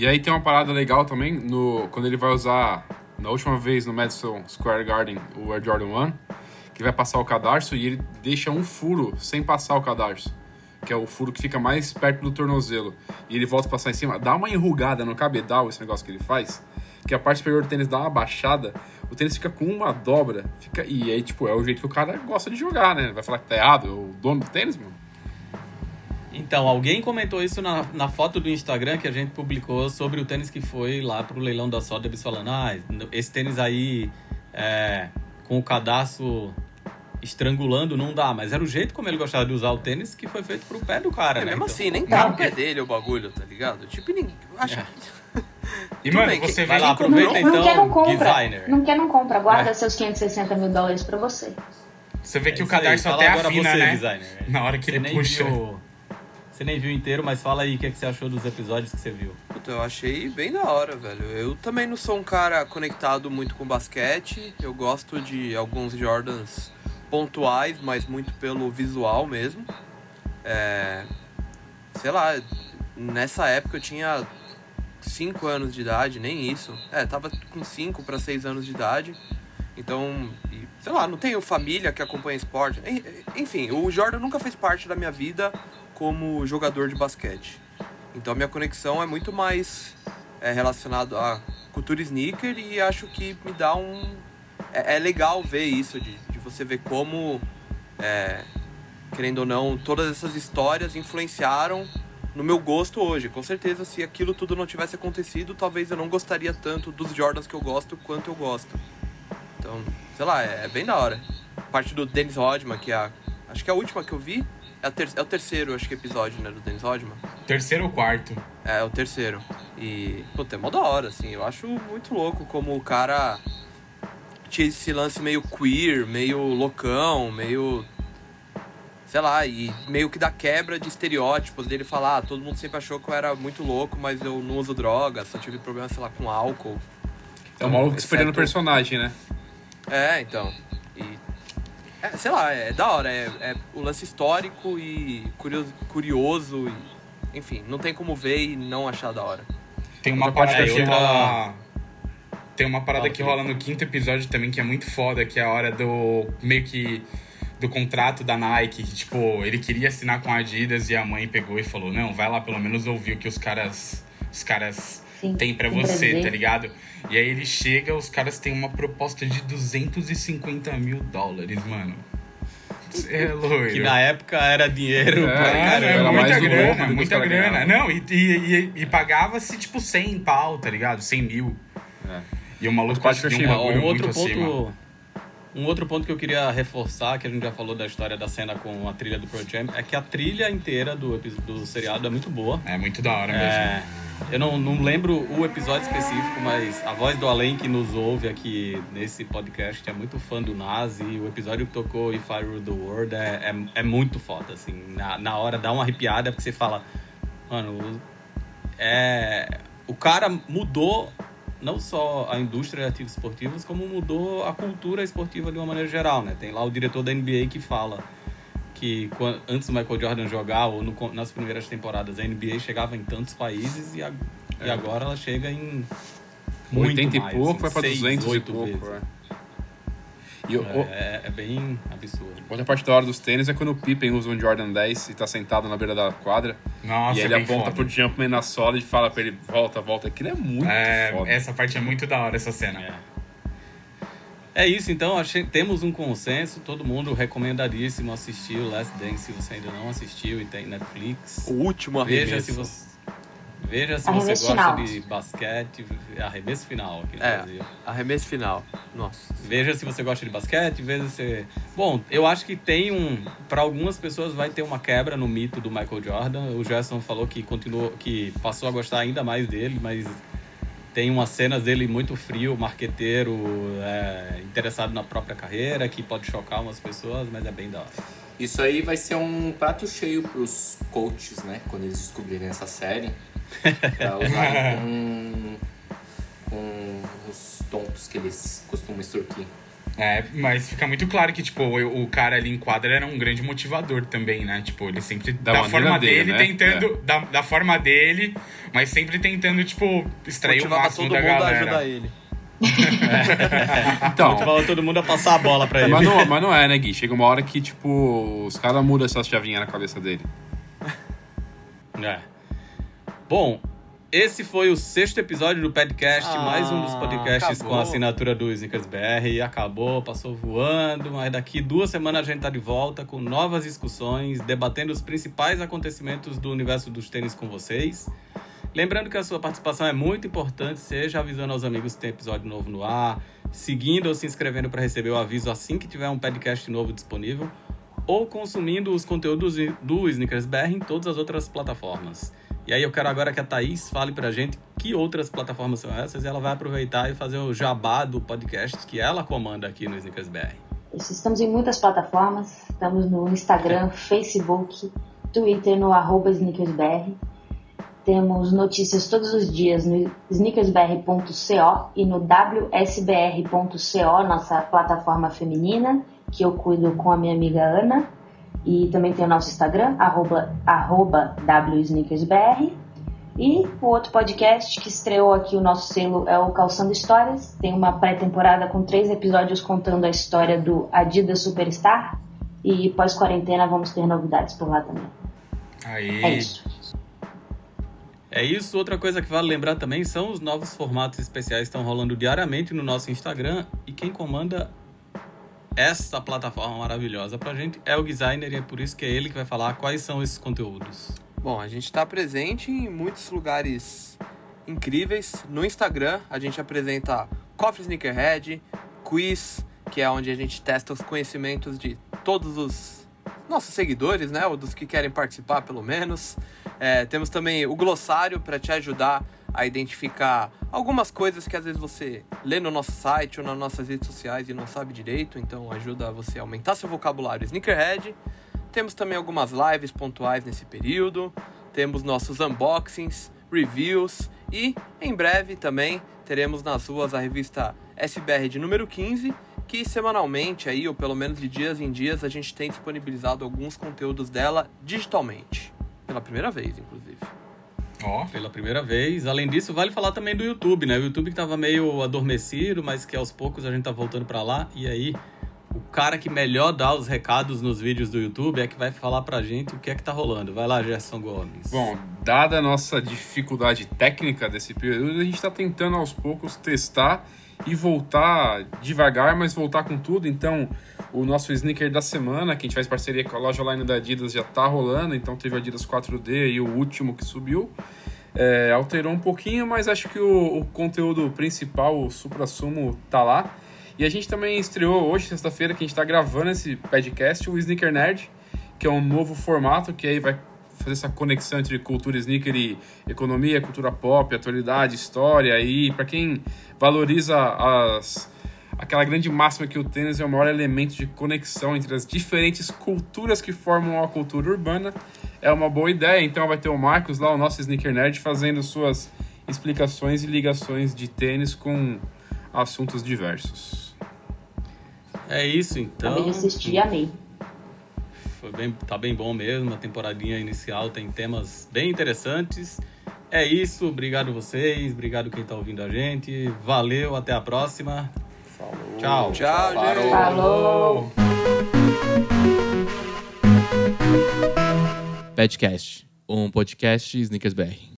E aí tem uma parada legal também, no, quando ele vai usar, na última vez no Madison Square Garden, o Air Jordan 1, que vai passar o cadarço e ele deixa um furo sem passar o cadarço. Que é o furo que fica mais perto do tornozelo. E ele volta a passar em cima. Dá uma enrugada no cabedal, esse negócio que ele faz. Que a parte superior do tênis dá uma baixada. O tênis fica com uma dobra. Fica, e aí, tipo, é o jeito que o cara gosta de jogar, né? Vai falar que tá errado. É o dono do tênis, mano. Então, alguém comentou isso na, na foto do Instagram que a gente publicou sobre o tênis que foi lá pro leilão da Sotheby's falando, ah, esse tênis aí é, com o cadastro estrangulando não dá, mas era o jeito como ele gostava de usar o tênis que foi feito pro pé do cara, É, né? mesmo Então, assim, nem tá no pé dele o bagulho, tá ligado? Tipo, ninguém. Acho É. [laughs] E, mano, bem, você vai lá, que- aproveita não, então, não quer, não compra. designer. Não quer, não compra. Guarda É. seus 560 mil dólares pra você. Você vê que É o cadarço até agora afina, você, né? designer. Na hora que Você ele puxa. viu- Você nem viu inteiro, mas fala aí o que, é que você achou dos episódios que você viu. Puta, eu achei bem da hora, velho. Eu também não sou um cara conectado muito com basquete. Eu gosto de alguns Jordans pontuais, mas muito pelo visual mesmo. É, sei lá, nessa época eu tinha 5 anos de idade, nem isso. É, tava com 5 para 6 anos de idade. Então, sei lá, não tenho família que acompanha esporte. En- Enfim, o Jordan nunca fez parte da minha vida como jogador de basquete. Então, minha conexão é muito mais é, relacionado à cultura sneaker e acho que me dá um. É, é legal ver isso, de, de você ver como, é, querendo ou não, todas essas histórias influenciaram no meu gosto hoje. Com certeza, se aquilo tudo não tivesse acontecido, talvez eu não gostaria tanto dos Jordans que eu gosto quanto eu gosto. Então, sei lá, é, é bem da hora. Parte do Dennis Rodman, que é a. Acho que é a última que eu vi. É, ter- é o terceiro, acho que, episódio, né, do Dennis Rodman. Terceiro ou quarto. É, o terceiro. E, puta, é mó da hora, assim. Eu acho muito louco como o cara tinha esse lance meio queer, meio loucão, meio. Sei lá, e meio que da quebra de estereótipos dele falar, ah, todo mundo sempre achou que eu era muito louco, mas eu não uso droga, só tive problema, sei lá, com álcool. É o maluco que se perdeu no Exceto- personagem, né? É, então. É, sei lá, é da hora. É, é o lance histórico e curioso, curioso e. Enfim, não tem como ver e não achar da hora. Tem uma Outra parada que rola. Tem uma parada Fala, que rola no quinto episódio também que é muito foda, que é a hora do. meio que. do contrato da Nike, que, tipo, ele queria assinar com a Adidas e a mãe pegou e falou: Não, vai lá pelo menos ouvir o que os caras. Os caras Sim, tem você, dizer. tá ligado? E aí ele chega, os caras têm uma proposta de 250 mil dólares, mano. É [laughs] loiro. Que na época era dinheiro É, pra Cara, caramba. era muita grana, muita grana. ganhavam. Não, e, e, e- e pagava-se tipo 100 pau, tá ligado? 100 mil. É. E o maluco conseguiu um bagulho um outro muito acima. Um outro ponto que eu queria reforçar que a gente já falou da história da cena com a trilha do Pro Jam é que a trilha inteira do, do seriado é muito boa É muito da hora mesmo. É, eu não, não lembro o episódio específico, mas a voz do além que nos ouve aqui nesse podcast é muito fã do Nazi. O episódio que tocou If I Rule the World é, é, é muito foda, assim. Na, na hora dá uma arrepiada porque você fala, mano, é, o cara mudou não só a indústria de ativos esportivos, como mudou a cultura esportiva de uma maneira geral, né? Tem lá o diretor da NBA que fala que antes do Michael Jordan jogar, ou no nas primeiras temporadas, a NBA chegava em tantos países e, a- e agora ela chega em muito 80 e mais, pouco, assim, vai seis, 200 e pouco. vezes. é. E o- É, é bem absurdo. outra parte da hora dos tênis é quando o Pippen usa um Jordan 10 e tá sentado na beira da quadra. Nossa, e é ele bem aponta foda. pro Jumpman na sola e fala pra ele, volta, volta. Aquilo é muito É, foda. essa parte é muito da hora, essa cena. É. É isso, então, achei- temos um consenso, todo mundo recomendadíssimo assistir o Last Dance se você ainda não assistiu e tem Netflix. O último arremesso. Veja se você, veja se Arremesso você gosta final. de basquete, arremesso final aqui no É. Brasil. Arremesso final. Nossa. Veja se você gosta de basquete, veja se. Bom, eu acho que tem um. Para algumas pessoas vai ter uma quebra no mito do Michael Jordan. O Gerson falou que continuou, que passou a gostar ainda mais dele, mas Tem umas cenas dele muito frio, marqueteiro, é, interessado na própria carreira, que pode chocar umas pessoas, mas é bem da hora. Isso aí vai ser um prato cheio pros coaches, né? Quando eles descobrirem essa série. [laughs] Pra usar com, com os tontos que eles costumam extorquir. É, mas fica muito claro que, tipo, o, o cara ali em quadra era um grande motivador também, né? Tipo, ele sempre, Da da, forma dele, dele, né? tentando, da, da forma dele, mas sempre tentando, tipo, extrair o máximo todo da mundo a galera. ajudar ele. Então, Fala todo mundo a passar a bola pra ele. mas não, mas não é, né, Gui? Chega uma hora que, tipo, os caras mudam essa chavinha na cabeça dele. É. Bom, esse foi o sexto episódio do podcast, Ah, mais um dos podcasts acabou. com a assinatura do Snickers BR. E acabou, passou voando, mas daqui duas semanas a gente tá de volta com novas discussões, debatendo os principais acontecimentos do universo dos tênis com vocês. Lembrando que a sua participação é muito importante, seja avisando aos amigos que tem episódio novo no ar, seguindo ou se inscrevendo para receber o aviso assim que tiver um podcast novo disponível, ou consumindo os conteúdos do Snickers BR em todas as outras plataformas. E aí eu quero agora que a Thaís fale pra gente que outras plataformas são essas e ela vai aproveitar e fazer o jabá do podcast que ela comanda aqui no Snickers BR. Estamos em muitas plataformas. Estamos no Instagram, [laughs] Facebook, Twitter, no arroba SneakersBR. Temos notícias todos os dias no sneakersbr.co e no wsbr.co, nossa plataforma feminina, que eu cuido com a minha amiga Ana. E também tem o nosso Instagram, arroba, arroba wsneakersbr. E o outro podcast que estreou aqui o nosso selo é o Calçando Histórias. Tem uma pré-temporada com três episódios contando a história do Adidas Superstar. E pós-quarentena vamos ter novidades por lá também. Aí, É isso. É isso, outra coisa que vale lembrar também são os novos formatos especiais que estão rolando diariamente no nosso Instagram e quem comanda essa plataforma maravilhosa pra gente é o designer e é por isso que é ele que vai falar quais são esses conteúdos. Bom, a gente está presente em muitos lugares incríveis. No Instagram, a gente apresenta Coffee Sneakerhead, Quiz, que é onde a gente testa os conhecimentos de todos os nossos seguidores, né? Ou dos que querem participar, pelo menos. É, temos também o glossário para te ajudar a identificar algumas coisas que às vezes você lê no nosso site ou nas nossas redes sociais e não sabe direito, então ajuda você a aumentar seu vocabulário Sneakerhead. Temos também algumas lives pontuais nesse período. Temos nossos unboxings, reviews e em breve também teremos nas ruas a revista SBR de número 15, que semanalmente aí, ou pelo menos de dias em dias, a gente tem disponibilizado alguns conteúdos dela digitalmente. Pela primeira vez, inclusive. ó, Pela primeira vez. Além disso, vale falar também do YouTube, né? O YouTube que tava meio adormecido, mas que aos poucos a gente tá voltando pra lá. E aí, o cara que melhor dá os recados nos vídeos do YouTube é que vai falar pra gente o que é que tá rolando. Vai lá, Gerson Gomes. Bom, dada a nossa dificuldade técnica desse período, a gente está tentando aos poucos testar e voltar devagar, mas voltar com tudo. Então, o nosso sneaker da semana, que a gente faz parceria com a loja online da Adidas, já tá rolando. Então, teve o Adidas 4D e o último que subiu. É, alterou um pouquinho, mas acho que o, o conteúdo principal, o supra-sumo, tá lá. E a gente também estreou hoje, sexta-feira, que a gente tá gravando esse podcast, o Sneaker Nerd, que é um novo formato que aí vai fazer essa conexão entre cultura sneaker e economia, cultura pop, atualidade, história. E para quem valoriza as, aquela grande máxima que o tênis é o maior elemento de conexão entre as diferentes culturas que formam a cultura urbana, é uma boa ideia. Então vai ter o Marcos lá, o nosso sneaker nerd, fazendo suas explicações e ligações de tênis com assuntos diversos. É isso, então. De assistir e amei. Foi bem, tá bem bom mesmo. A temporadinha inicial tem temas bem interessantes. É isso, obrigado vocês, obrigado quem tá ouvindo a gente. Valeu, até a próxima. Tchau. Tchau, Parou. gente. Falou! Padcast, um podcast Snickers BR.